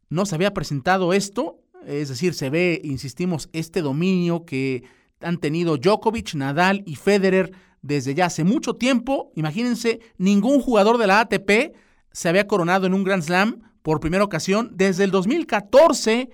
[SPEAKER 1] No se había presentado esto, es decir, se ve, insistimos, este dominio que han tenido Djokovic, Nadal y Federer desde ya hace mucho tiempo. Imagínense, ningún jugador de la ATP se había coronado en un Grand Slam por primera ocasión desde el 2014,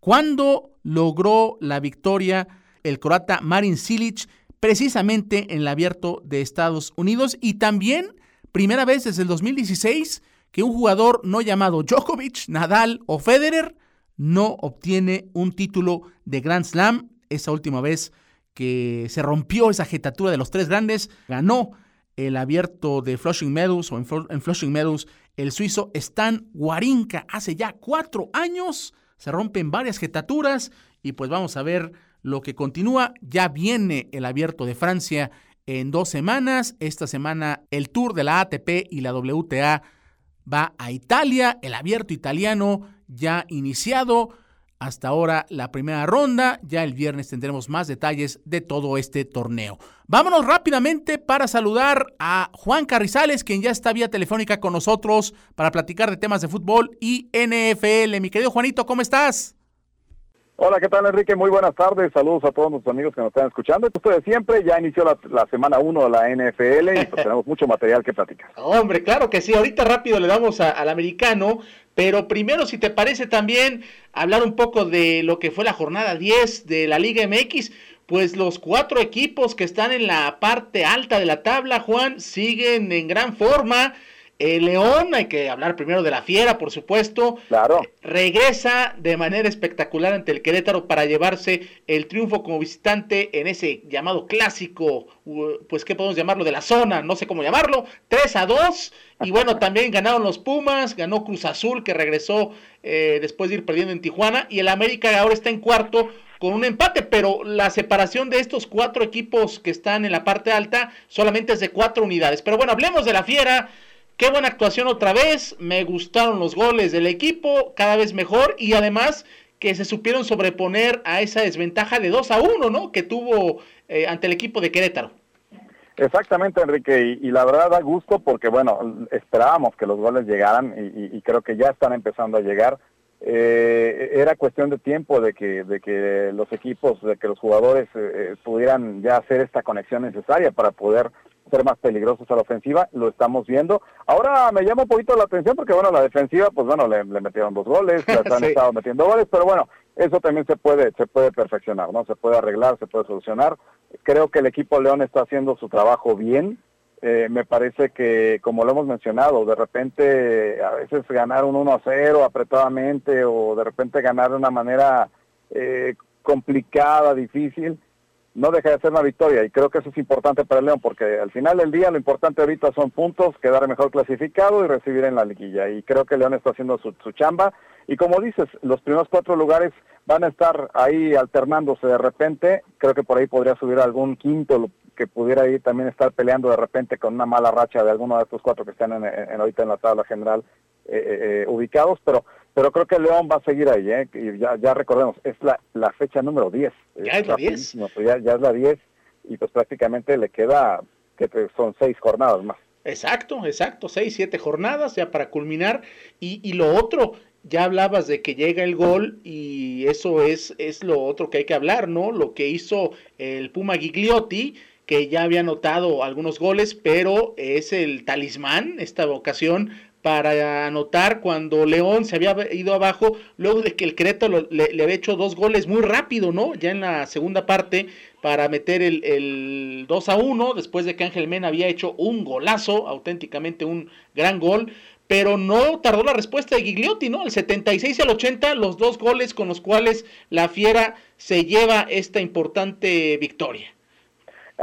[SPEAKER 1] cuando logró la victoria el croata Marin Cilic precisamente en el abierto de Estados Unidos y también primera vez desde el 2016 que un jugador no llamado Djokovic, Nadal o Federer no obtiene un título de Grand Slam. Esa última vez que se rompió esa jetatura de los tres grandes, ganó el abierto de Flushing Meadows o en, Flushing Meadows, el suizo Stan Warinka hace ya cuatro años. Se rompen varias jetaturas y pues vamos a ver lo que continúa. Ya viene el abierto de Francia en dos semanas. Esta semana el tour de la ATP y la WTA va a Italia. El abierto italiano ya iniciado. Hasta ahora la primera ronda, ya el viernes tendremos más detalles de todo este torneo. Vámonos rápidamente para saludar a Juan Carrizales, quien ya está vía telefónica con nosotros para platicar de temas de fútbol y NFL. Mi querido Juanito, ¿cómo estás?
[SPEAKER 8] Hola, ¿qué tal Enrique? Muy buenas tardes. Saludos a todos nuestros amigos que nos están escuchando. Esto de siempre, ya inició la, semana 1 de la NFL y pues *laughs* tenemos mucho material que platicar.
[SPEAKER 1] Hombre, claro que sí. Ahorita rápido le damos al americano, pero primero, si te parece también hablar un poco de lo que fue la jornada 10 de la Liga MX, pues los cuatro equipos que están en la parte alta de la tabla, Juan, siguen en gran forma. El León, hay que hablar primero de la Fiera, por supuesto.
[SPEAKER 8] Claro.
[SPEAKER 1] Regresa de manera espectacular ante el Querétaro para llevarse el triunfo como visitante en ese llamado clásico, pues qué podemos llamarlo, de la zona, no sé cómo llamarlo, 3 a 2. Y bueno, *laughs* también ganaron los Pumas, ganó Cruz Azul, que regresó eh, después de ir perdiendo en Tijuana. Y el América ahora está en cuarto con un empate, pero la separación de estos cuatro equipos que están en la parte alta solamente es de cuatro unidades. Pero bueno, hablemos de la Fiera. Qué buena actuación otra vez, me gustaron los goles del equipo, cada vez mejor y además que se supieron sobreponer a esa desventaja de 2 a 1, ¿no? Que tuvo eh, ante el equipo de Querétaro.
[SPEAKER 8] Exactamente, Enrique, y, la verdad da gusto porque, bueno, esperábamos que los goles llegaran y, creo que ya están empezando a llegar. Eh, era cuestión de tiempo de que, de que los equipos, de que los jugadores eh, pudieran ya hacer esta conexión necesaria para poder ser más peligrosos a la ofensiva, lo estamos viendo. Ahora me llama un poquito la atención porque, bueno, la defensiva, pues bueno, le, metieron dos goles, *laughs* han estado metiendo goles, pero bueno, eso también se puede, se puede perfeccionar, ¿no? Se puede arreglar, se puede solucionar. Creo que el equipo León está haciendo su trabajo bien. Eh, me parece que, como lo hemos mencionado, de repente a veces ganar un 1 a 0 apretadamente o de repente ganar de una manera eh, complicada, difícil, no deja de ser una victoria. Y creo que eso es importante para el León porque al final del día lo importante ahorita son puntos, quedar mejor clasificado y recibir en la liguilla. Y creo que León está haciendo su, chamba. Y como dices, los primeros cuatro lugares van a estar ahí alternándose de repente, creo que por ahí podría subir algún quinto que pudiera ahí también estar peleando de repente con una mala racha de alguno de estos cuatro que están en, ahorita en la tabla general eh, eh, eh, ubicados, pero pero creo que León va a seguir ahí, ¿eh? Y ya, ya recordemos, es la, la fecha número 10.
[SPEAKER 1] Ya es la 10.
[SPEAKER 8] Pues ya, ya, es la 10 y pues prácticamente le queda, que son seis jornadas más.
[SPEAKER 1] Exacto, exacto, seis, siete jornadas ya para culminar. Y, y lo otro, ya hablabas de que llega el gol y eso es, es lo otro que hay que hablar, ¿no? Lo que hizo el Puma Gigliotti, que ya había anotado algunos goles, pero es el talismán esta ocasión para anotar cuando León se había ido abajo, luego de que el Querétaro le, había hecho dos goles muy rápido, ¿no? Ya en la segunda parte para meter el, el 2 a 1, después de que Ángel Mena había hecho un golazo, auténticamente un gran gol, pero no tardó la respuesta de Gigliotti, ¿no? El 76 y el 80, los dos goles con los cuales la Fiera se lleva esta importante victoria.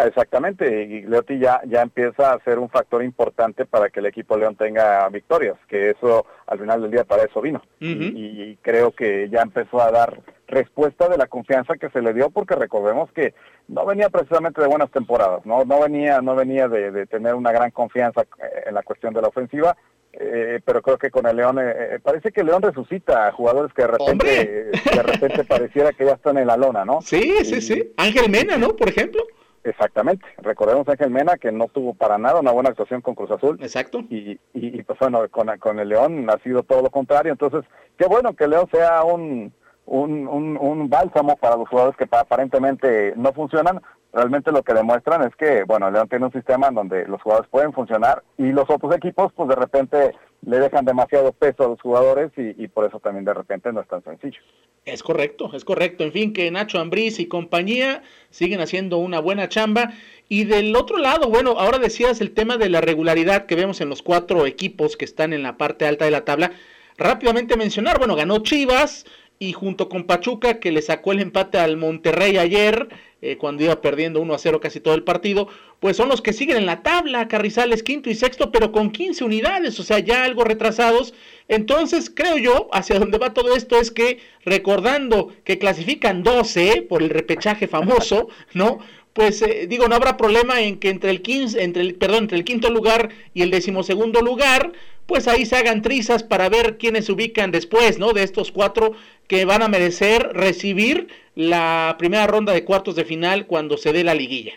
[SPEAKER 8] Exactamente, Gigliotti ya, ya empieza a ser un factor importante para que el equipo León tenga victorias, que eso al final del día para eso vino. y, creo que ya empezó a dar respuesta de la confianza que se le dio, porque recordemos que no venía precisamente de buenas temporadas, no, no venía, no venía de tener una gran confianza eh, en la cuestión de la ofensiva, eh, pero creo que con el León, eh, eh, parece que el León resucita a jugadores que de repente, de repente pareciera que ya están en la lona, ¿no?
[SPEAKER 1] Sí, sí, sí. Ángel Mena, ¿no? Por ejemplo.
[SPEAKER 8] Exactamente. Recordemos a Ángel Mena que no tuvo para nada una buena actuación con Cruz Azul.
[SPEAKER 1] Exacto.
[SPEAKER 8] Y, y, pues bueno, con, con el León ha sido todo lo contrario. Entonces, qué bueno que el León sea un, un, un, un bálsamo para los jugadores que aparentemente no funcionan, realmente lo que demuestran es que, bueno, León tiene un sistema en donde los jugadores pueden funcionar y los otros equipos, pues de repente le dejan demasiado peso a los jugadores y, por eso también de repente no es tan sencillo.
[SPEAKER 1] Es correcto, es correcto. En fin, que Nacho Ambriz y compañía siguen haciendo una buena chamba. Y del otro lado, bueno, ahora decías el tema de la regularidad que vemos en los cuatro equipos que están en la parte alta de la tabla. Rápidamente mencionar, bueno, ganó Chivas, y junto con Pachuca que le sacó el empate al Monterrey ayer eh, cuando iba perdiendo 1 a 0 casi todo el partido, pues son los que siguen en la tabla, Carrizales quinto y sexto, pero con 15 unidades, o sea, ya algo retrasados. Entonces, creo yo, hacia donde va todo esto es que recordando que clasifican 12 por el repechaje famoso, ¿no? Pues eh, digo, no habrá problema en que entre el 15, entre el, perdón, entre el quinto lugar y el decimosegundo lugar, pues ahí se hagan trizas para ver quiénes se ubican después, ¿no? De estos cuatro que van a merecer recibir la primera ronda de cuartos de final cuando se dé la liguilla.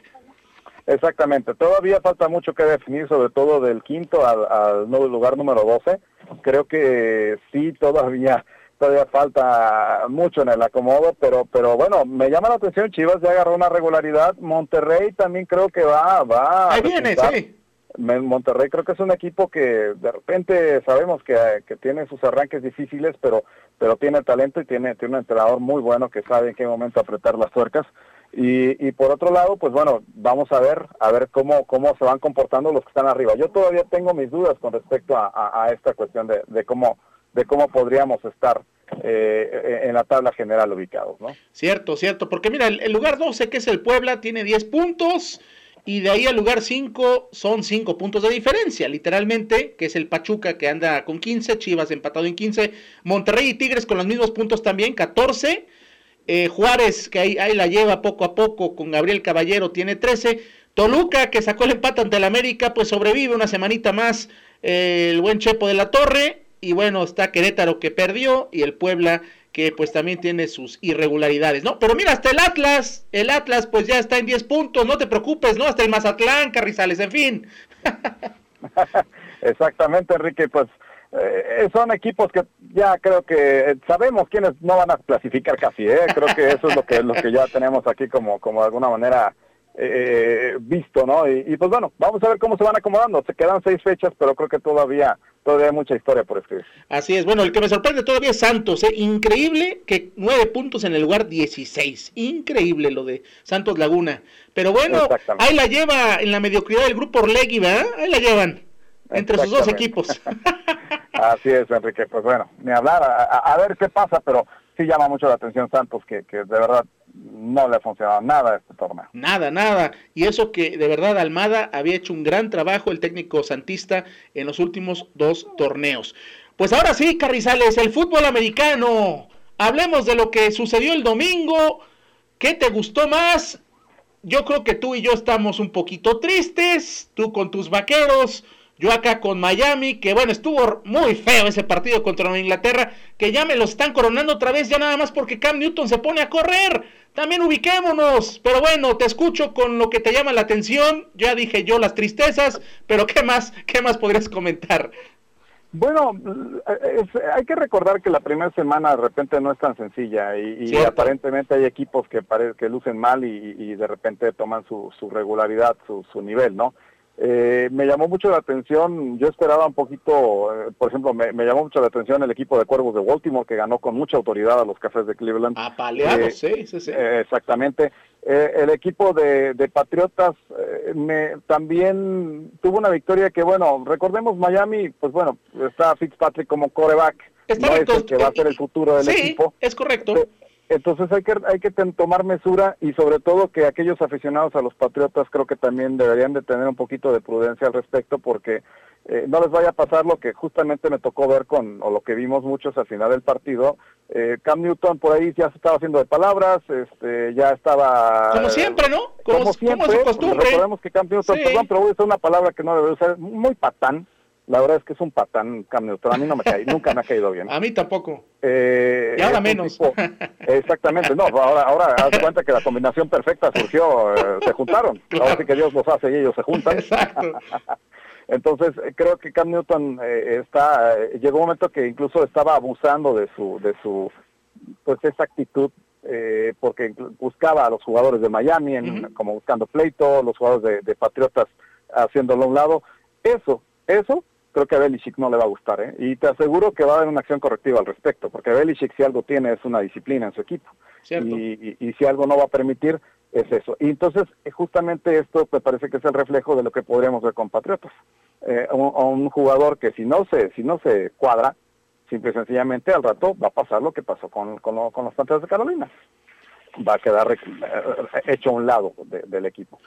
[SPEAKER 8] Exactamente, todavía falta mucho que definir, sobre todo del quinto al, al lugar número 12. Creo que sí, todavía todavía falta mucho en el acomodo, pero pero bueno, me llama la atención, Chivas ya agarró una regularidad, Monterrey también creo que va, va.
[SPEAKER 1] Ahí viene, sí.
[SPEAKER 8] Monterrey creo que es un equipo que de repente sabemos que, tiene sus arranques difíciles, pero pero tiene talento y tiene, tiene un entrenador muy bueno que sabe en qué momento apretar las tuercas. Y, y por otro lado, pues bueno, vamos a ver a ver cómo cómo se van comportando los que están arriba. Yo todavía tengo mis dudas con respecto a, esta cuestión de, de cómo de cómo podríamos estar eh, en la tabla general ubicados, ¿no?
[SPEAKER 1] Cierto, cierto, porque mira, el, lugar 12 que es el Puebla tiene 10 puntos, y de ahí al lugar 5 son 5 puntos de diferencia, literalmente, que es el Pachuca que anda con 15, Chivas empatado en 15, Monterrey y Tigres con los mismos puntos también, 14, eh, Juárez que ahí, ahí, la lleva poco a poco con Gabriel Caballero tiene 13, Toluca que sacó el empate ante el América, pues sobrevive una semanita más eh, el buen Chepo de la Torre, y bueno, está Querétaro que perdió y el Puebla que pues también tiene sus irregularidades, ¿no? Pero mira, hasta el Atlas, el Atlas pues ya está en 10 puntos, no te preocupes, ¿no? Hasta el Mazatlán, Carrizales, en fin. *laughs*
[SPEAKER 8] Exactamente, Enrique, pues eh, son equipos que ya creo que sabemos quiénes no van a clasificar casi, ¿eh? Creo que eso es lo que, que ya tenemos aquí como, como de alguna manera eh, visto, ¿no? Y, pues bueno, vamos a ver cómo se van acomodando. Se quedan seis fechas, pero creo que todavía todavía hay mucha historia por escribir.
[SPEAKER 1] Así es, bueno, el que me sorprende todavía es Santos, ¿eh? increíble que nueve puntos en el lugar 16, increíble lo de Santos Laguna, pero bueno, ahí la lleva en la mediocridad del grupo Orlegui, ¿verdad? Ahí la llevan, entre sus dos equipos. *laughs*
[SPEAKER 8] Así es, Enrique, pues bueno, ni hablar, a, ver qué pasa, pero sí llama mucho la atención Santos, que, que de verdad no le ha funcionado nada este torneo.
[SPEAKER 1] Nada, nada. Y eso que de verdad Almada había hecho un gran trabajo, el técnico santista, en los últimos dos torneos. Pues ahora sí, Carrizales, el fútbol americano. Hablemos de lo que sucedió el domingo. ¿Qué te gustó más? Yo creo que tú y yo estamos un poquito tristes. Tú con tus vaqueros. Yo acá con Miami, que bueno, estuvo muy feo ese partido contra Inglaterra, que ya me lo están coronando otra vez, ya nada más porque Cam Newton se pone a correr. También ubiquémonos. Pero bueno, te escucho con lo que te llama la atención. Ya dije yo las tristezas, pero ¿qué más? ¿Qué más podrías comentar?
[SPEAKER 8] Bueno, hay que recordar que la primera semana de repente no es tan sencilla y, aparentemente hay equipos que, que lucen mal y, de repente toman su, su regularidad, su, su nivel, ¿no? Eh, me llamó mucho la atención, yo esperaba un poquito, eh, por ejemplo, me, llamó mucho la atención el equipo de Cuervos de Baltimore que ganó con mucha autoridad a los Cafés de Cleveland.
[SPEAKER 1] Apaleados, eh, sí, sí, sí.
[SPEAKER 8] exactamente. el equipo de, Patriotas me, también tuvo una victoria que, bueno, recordemos Miami, pues bueno, está Fitzpatrick como coreback. no es el que va a ser el futuro del equipo.
[SPEAKER 1] es correcto.
[SPEAKER 8] Entonces hay que hay que tomar mesura y sobre todo que aquellos aficionados a los Patriotas creo que también deberían de tener un poquito de prudencia al respecto porque eh, no les vaya a pasar lo que justamente me tocó ver con o lo que vimos muchos al final del partido. Eh, Cam Newton por ahí ya se estaba haciendo de palabras, este ya estaba
[SPEAKER 1] como siempre, ¿no?
[SPEAKER 8] Como, siempre. Como costumbre. Recordemos que Cam Newton, perdón, pero voy a usar una palabra que no debe usar, muy patán la verdad es que es un patán Cam Newton. A mí no me cae, nunca me ha caído bien. *laughs*
[SPEAKER 1] A mí tampoco.
[SPEAKER 8] Eh,
[SPEAKER 1] y ahora menos. *laughs*
[SPEAKER 8] exactamente. No, ahora, ahora haz cuenta que la combinación perfecta surgió, eh, se juntaron. *laughs* Ahora sí que Dios los hace y ellos se juntan.
[SPEAKER 1] Exacto.
[SPEAKER 8] Entonces eh, creo que Cam Newton eh, está, llegó un momento que incluso estaba abusando de su, de su, pues esa actitud porque buscaba a los jugadores de Miami en, como buscando pleito, los jugadores de Patriotas haciéndolo a un lado. Eso, eso creo que a Belichick no le va a gustar, ¿eh? Y te aseguro que va a haber una acción correctiva al respecto, porque Belichick si algo tiene es una disciplina en su equipo. Y, y, si algo no va a permitir es eso. Y entonces eh, justamente esto me parece que es el reflejo de lo que podríamos ver con Patriotas. Eh, un, un, jugador que si no se si no se cuadra, simple y sencillamente al rato va a pasar lo que pasó con, con, con los Panteras de Carolina va a quedar eh, hecho a un lado del equipo.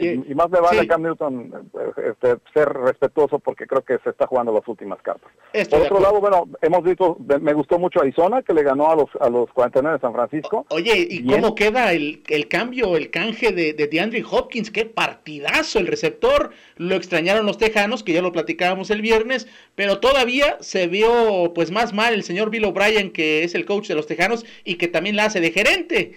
[SPEAKER 8] y, más le vale a Cam Newton este, ser respetuoso porque creo que se está jugando las últimas cartas. Por otro lado, bueno, hemos visto, me gustó mucho Arizona que le ganó a los a los 49 de San Francisco.
[SPEAKER 1] Oye, ¿y cómo queda el, el cambio, el canje de, de DeAndre Hopkins? Qué partidazo el receptor. Lo extrañaron los tejanos, que ya lo platicábamos el viernes, pero todavía se vio pues más mal el señor Bill O'Brien, que es el coach de los tejanos y que también la hace de gerente.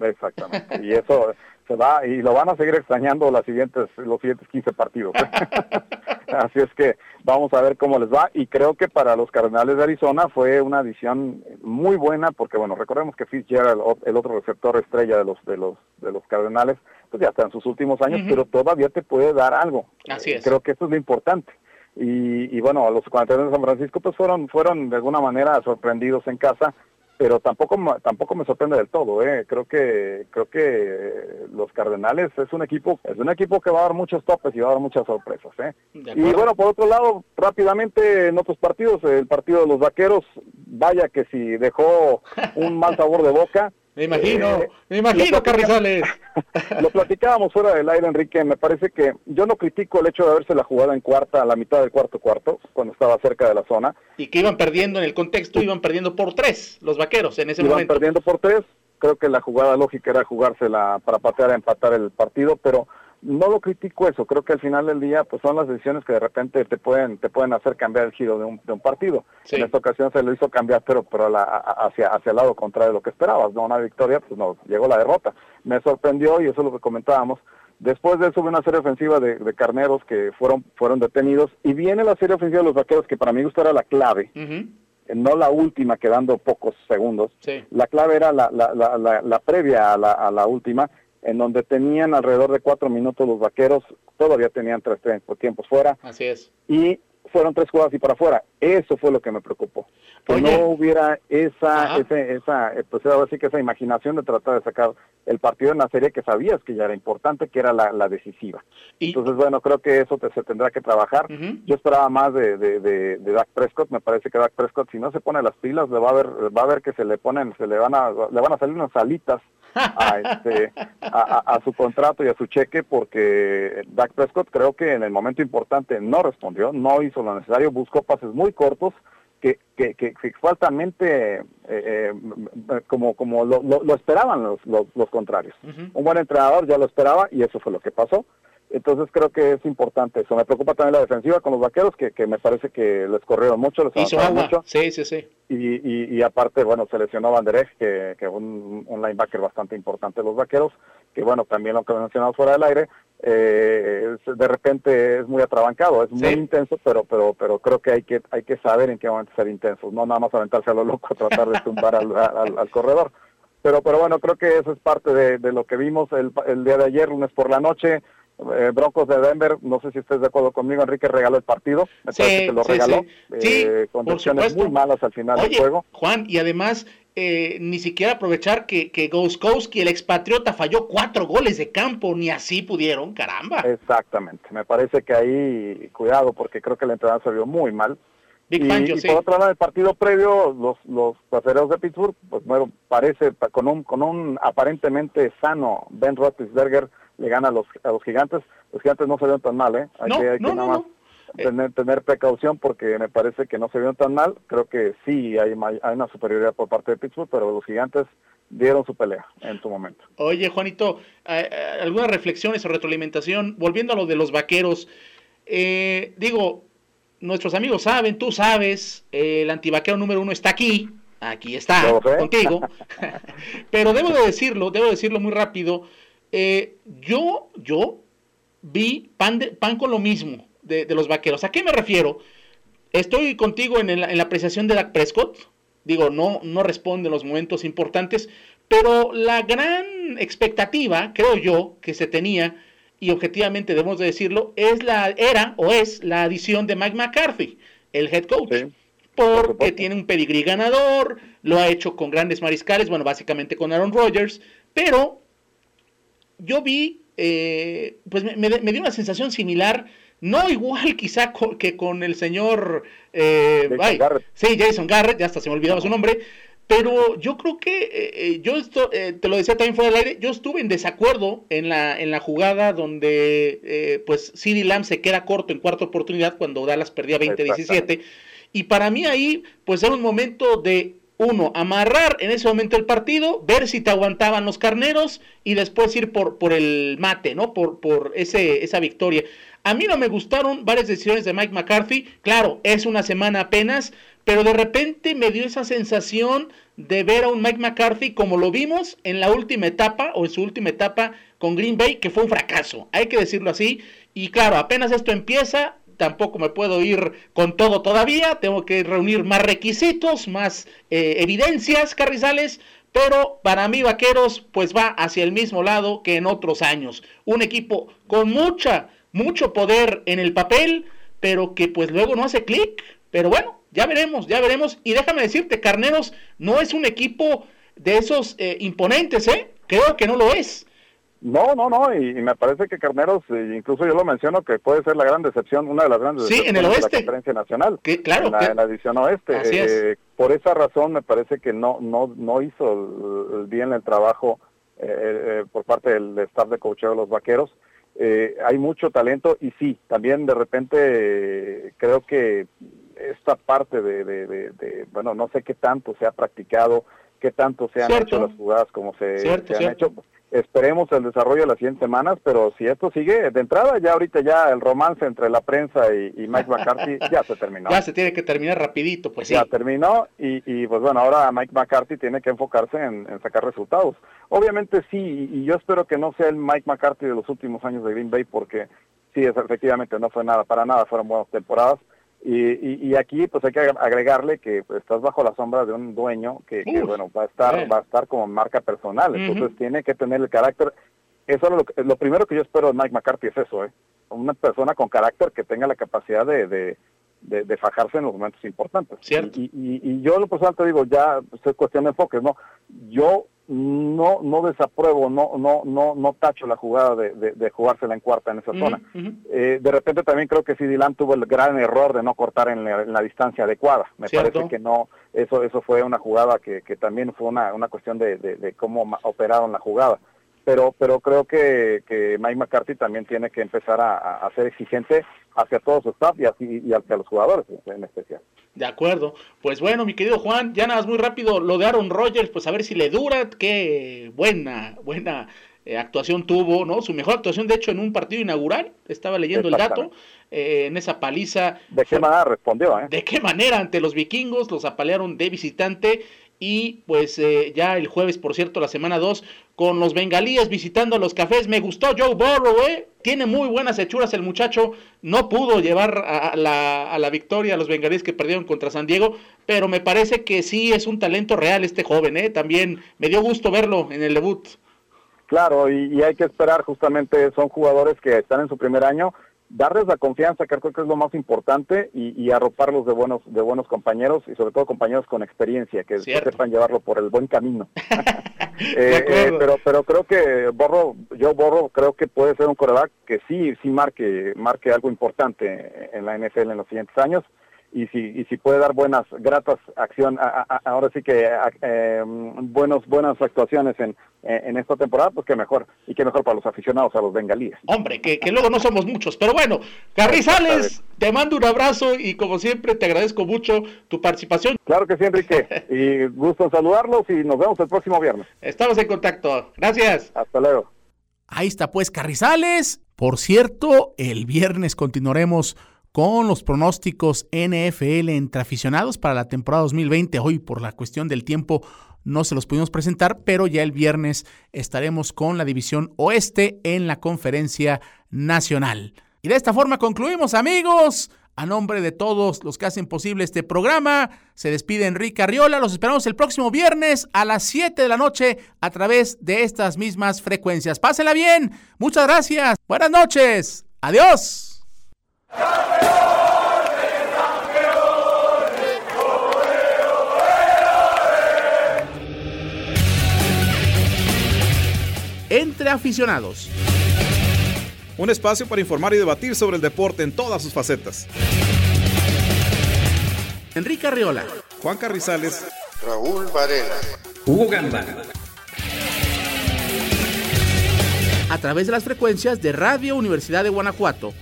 [SPEAKER 8] Exactamente. Y eso se va y lo van a seguir extrañando las siguientes, los siguientes 15 partidos. *laughs* Así es que vamos a ver cómo les va y creo que para los Cardenales de Arizona fue una adición muy buena porque bueno, recordemos que Fitzgerald, el otro receptor estrella de los de los de los Cardenales, pues ya está en sus últimos años, pero todavía te puede dar algo.
[SPEAKER 1] Así es.
[SPEAKER 8] Creo que eso es lo importante. Y, y bueno, los Cardenales de San Francisco pues fueron fueron de alguna manera sorprendidos en casa pero tampoco tampoco me sorprende del todo eh. Creo que creo que los Cardenales es un equipo es un equipo que va a dar muchos topes y va a dar muchas sorpresas eh. Y bueno por otro lado rápidamente en otros partidos el partido de los Vaqueros vaya que si dejó un mal sabor de boca
[SPEAKER 1] me imagino, eh, me imagino, Carrizales. *laughs*
[SPEAKER 8] lo platicábamos fuera del aire, Enrique. Me parece que yo no critico el hecho de haberse la jugada en cuarta, a la mitad del cuarto cuarto, cuando estaba cerca de la zona.
[SPEAKER 1] Y que iban perdiendo en el contexto, iban perdiendo por tres los vaqueros en ese momento.
[SPEAKER 8] Iban perdiendo por tres. Creo que la jugada lógica era jugársela para patear a empatar el partido, pero no lo critico eso, creo que al final del día pues son las decisiones que de repente te pueden te pueden hacer cambiar el giro de un, de un partido. En esta ocasión se lo hizo cambiar pero pero la, hacia hacia el lado contrario de lo que esperabas, no una victoria, pues no, llegó la derrota. Me sorprendió y eso es lo que comentábamos. Después de eso hubo una serie ofensiva de, carneros que fueron fueron detenidos y viene la serie ofensiva de los vaqueros que para mí gusto era la clave. no la última quedando pocos segundos. La clave era la, la, la, la previa a la, a la última en donde tenían alrededor de cuatro minutos los vaqueros, todavía tenían tres tiempos fuera.
[SPEAKER 1] Así es.
[SPEAKER 8] Y fueron tres jugadas y para afuera. Eso fue lo que me preocupó. Que no hubiera esa, esa, eh, pues así que esa imaginación de tratar de sacar el partido en la serie que sabías que ya era importante, que era la, decisiva. Entonces, bueno, creo que eso se tendrá que trabajar. Yo esperaba más de, de, de, de, Dak Prescott. Me parece que Dak Prescott, si no se pone las pilas, le va a ver, va a ver que se le ponen, se le van a, le van a salir unas alitas a, *laughs* este, a, su contrato y a su cheque porque Dak Prescott creo que en el momento importante no respondió, no hizo lo necesario, buscó pases muy cortos que, que, que, faltamente eh, eh, como, como lo, lo, esperaban los, los, contrarios. Un buen entrenador ya lo esperaba y eso fue lo que pasó. Entonces creo que es importante eso. Me preocupa también la defensiva con los vaqueros, que, que me parece que les corrieron mucho, les
[SPEAKER 1] Hizo mucho. Sí, sí, sí.
[SPEAKER 8] Y, y, aparte, bueno, seleccionó lesionó Banderej, que, que un, un linebacker bastante importante de los vaqueros, que bueno, también lo que mencionamos fuera del aire, eh, de repente es muy atrabancado, es muy intenso, pero pero pero creo que hay que hay que saber en qué momento ser intensos, no nada más aventarse a lo loco, tratar de tumbar al, corredor. Pero pero bueno, creo que eso es parte de, lo que vimos el, el día de ayer, lunes por la noche. Eh, Broncos de Denver, no sé si estés de acuerdo conmigo, Enrique regaló el partido, me parece que lo regaló,
[SPEAKER 1] eh,
[SPEAKER 8] condiciones muy malas al final del juego.
[SPEAKER 1] Juan, y además eh, ni siquiera aprovechar que, que Goskowski, el expatriota, falló cuatro goles de campo, ni así pudieron, caramba.
[SPEAKER 8] Exactamente, me parece que ahí, cuidado, porque creo que el entrenador se vio muy mal. y, por otro lado, el partido previo, los, los pasajeros de Pittsburgh, pues bueno, parece con un, con un aparentemente sano Ben Roethlisberger, le gana a los, a los gigantes. Los gigantes no se vieron tan mal, ¿eh? Hay que, hay que nada más tener, tener precaución porque me parece que no se vieron tan mal. Creo que sí hay, hay una superioridad por parte de Pittsburgh, pero los gigantes dieron su pelea en su momento.
[SPEAKER 1] Oye, Juanito, algunas reflexiones o retroalimentación, volviendo a lo de los vaqueros. Eh, digo, nuestros amigos saben, tú sabes, el antivaquero número uno está aquí, aquí está, contigo. *laughs* *laughs* Pero debo de decirlo, debo decirlo muy rápido. Eh, yo, yo vi pan, pan con lo mismo de, los vaqueros. ¿A qué me refiero? Estoy contigo en, la apreciación de Dak Prescott. Digo, no, no responde en los momentos importantes, pero la gran expectativa, creo yo, que se tenía, y objetivamente debemos de decirlo, es la, era o es la adición de Mike McCarthy, el head coach. porque tiene un pedigrí ganador, lo ha hecho con grandes mariscales, bueno, básicamente con Aaron Rodgers, pero yo vi, eh, pues me, dio una sensación similar, no igual *laughs* quizá que con el señor, eh, Jason Garrett. sí, Jason Garrett, ya hasta se me olvidaba su nombre, pero yo creo que, eh, eh, yo esto, te lo decía también fuera del aire, yo estuve en desacuerdo en la, en la jugada donde pues CD Lamb se queda corto en cuarta oportunidad cuando Dallas perdía 20-17. Y para mí ahí, pues era un momento de uno, amarrar en ese momento el partido, ver si te aguantaban los carneros y después ir por, por el mate, ¿no? Por, por ese, esa victoria. A mí no me gustaron varias decisiones de Mike McCarthy. Claro, es una semana apenas, pero de repente me dio esa sensación de ver a un Mike McCarthy como lo vimos en la última etapa o en su última etapa con Green Bay, que fue un fracaso, hay que decirlo así. Y claro, apenas esto empieza, tampoco me puedo ir con todo todavía, tengo que reunir más requisitos, más eh, evidencias, Carrizales, pero para mí Vaqueros pues va hacia el mismo lado que en otros años. Un equipo con mucha, mucho poder en el papel, pero que pues luego no hace clic. Pero bueno, ya veremos, ya veremos. Y déjame decirte, Carneros no es un equipo de esos eh, imponentes, ¿eh? Creo que no lo es.
[SPEAKER 8] No, no, no, y, me parece que Carneros, eh, incluso yo lo menciono, que puede ser la gran decepción, una de las grandes
[SPEAKER 1] sí, en el oeste.
[SPEAKER 8] de la conferencia nacional.
[SPEAKER 1] Que, claro.
[SPEAKER 8] En la, edición oeste. Eh, por esa razón me parece que no, no, no hizo bien el trabajo eh, por parte del staff de coacheo de los vaqueros. Hay mucho talento y sí, también de repente creo que esta parte de, de, bueno, no sé qué tanto se ha practicado, qué tanto se han hecho las jugadas como se, se han hecho esperemos el desarrollo de las siguientes semanas, pero si esto sigue, de entrada ya ahorita ya el romance entre la prensa y, Mike McCarthy *laughs* ya se terminó.
[SPEAKER 1] Ya se tiene que terminar rapidito, pues sí.
[SPEAKER 8] Ya terminó y, y pues bueno, ahora Mike McCarthy tiene que enfocarse en, sacar resultados. Obviamente sí, y, yo espero que no sea el Mike McCarthy de los últimos años de Green Bay, porque sí, efectivamente no fue nada, para nada, fueron buenas temporadas, y, y, aquí pues hay que agregarle que pues, estás bajo la sombra de un dueño que, bueno va a estar va a estar como marca personal. Entonces tiene que tener el carácter eso es lo, lo, primero que yo espero de Mike McCarthy es eso eh una persona con carácter que tenga la capacidad de, de, de, fajarse en los momentos importantes. Y, y, y, yo lo personal te digo ya pues, es cuestión de enfoques no yo no no desapruebo, no no no no tacho la jugada de, de, jugársela en cuarta en esa zona. Eh, de repente también creo que CD tuvo el gran error de no cortar en la, distancia adecuada. Me parece que no, eso eso fue una jugada que, que también fue una, una cuestión de, de, cómo operaron la jugada. Pero pero creo que, que Mike McCarthy también tiene que empezar a, a ser exigente hacia todo su staff y, así, y hacia los jugadores en especial.
[SPEAKER 1] De acuerdo. Pues bueno, mi querido Juan, ya nada más muy rápido, lo de Aaron Rodgers, pues a ver si le dura, qué buena, buena eh, actuación tuvo, ¿no? Su mejor actuación, de hecho, en un partido inaugural, estaba leyendo el dato, eh, en esa paliza.
[SPEAKER 8] ¿De qué manera respondió? Eh?
[SPEAKER 1] ¿De qué manera ante los vikingos los apalearon de visitante? Y pues eh, ya el jueves, por cierto, la semana 2, con los bengalíes visitando los cafés. Me gustó Joe Burrow, ¿eh? Tiene muy buenas hechuras el muchacho. No pudo llevar a la, a la victoria a los bengalíes que perdieron contra San Diego, pero me parece que sí es un talento real este joven, ¿eh? También me dio gusto verlo en el debut.
[SPEAKER 8] Claro, y, y hay que esperar justamente, son jugadores que están en su primer año, darles la confianza, que creo que es lo más importante, y, y arroparlos de buenos, de buenos compañeros, y sobre todo compañeros con experiencia, que
[SPEAKER 1] Cierto.
[SPEAKER 8] sepan llevarlo por el buen camino. *laughs* *laughs* Eh, eh, pero, pero creo que Borro, yo Borro creo que puede ser un coreback que sí, sí marque, marque algo importante en la NFL en los siguientes años. Y si, y si puede dar buenas, gratas acción, a- a- ahora sí que a- eh, buenos, buenas actuaciones en, en esta temporada, pues que mejor, y que mejor para los aficionados a los bengalíes.
[SPEAKER 1] Hombre, que, que luego no somos muchos, pero bueno, Carrizales, te mando un abrazo y como siempre te agradezco mucho tu participación.
[SPEAKER 8] Claro que sí, Enrique, y *laughs* gusto en saludarlos y nos vemos el próximo viernes.
[SPEAKER 1] Estamos en contacto. Gracias.
[SPEAKER 8] Hasta luego.
[SPEAKER 1] Ahí está pues Carrizales. Por cierto, el viernes continuaremos con los pronósticos NFL entre aficionados para la temporada 2020. Hoy por la cuestión del tiempo no se los pudimos presentar, pero ya el viernes estaremos con la división oeste en la conferencia nacional. Y de esta forma concluimos amigos. A nombre de todos los que hacen posible este programa, se despide Enrique Arriola. Los esperamos el próximo viernes a las 7 de la noche a través de estas mismas frecuencias. Pásenla bien. Muchas gracias. Buenas noches. Adiós. Entre aficionados.
[SPEAKER 2] Un espacio para informar y debatir sobre el deporte en todas sus facetas.
[SPEAKER 1] Enrique Arriola.
[SPEAKER 2] Juan Carrizales.
[SPEAKER 9] Raúl Varela.
[SPEAKER 6] Hugo Gamba.
[SPEAKER 1] A través de las frecuencias de Radio Universidad de Guanajuato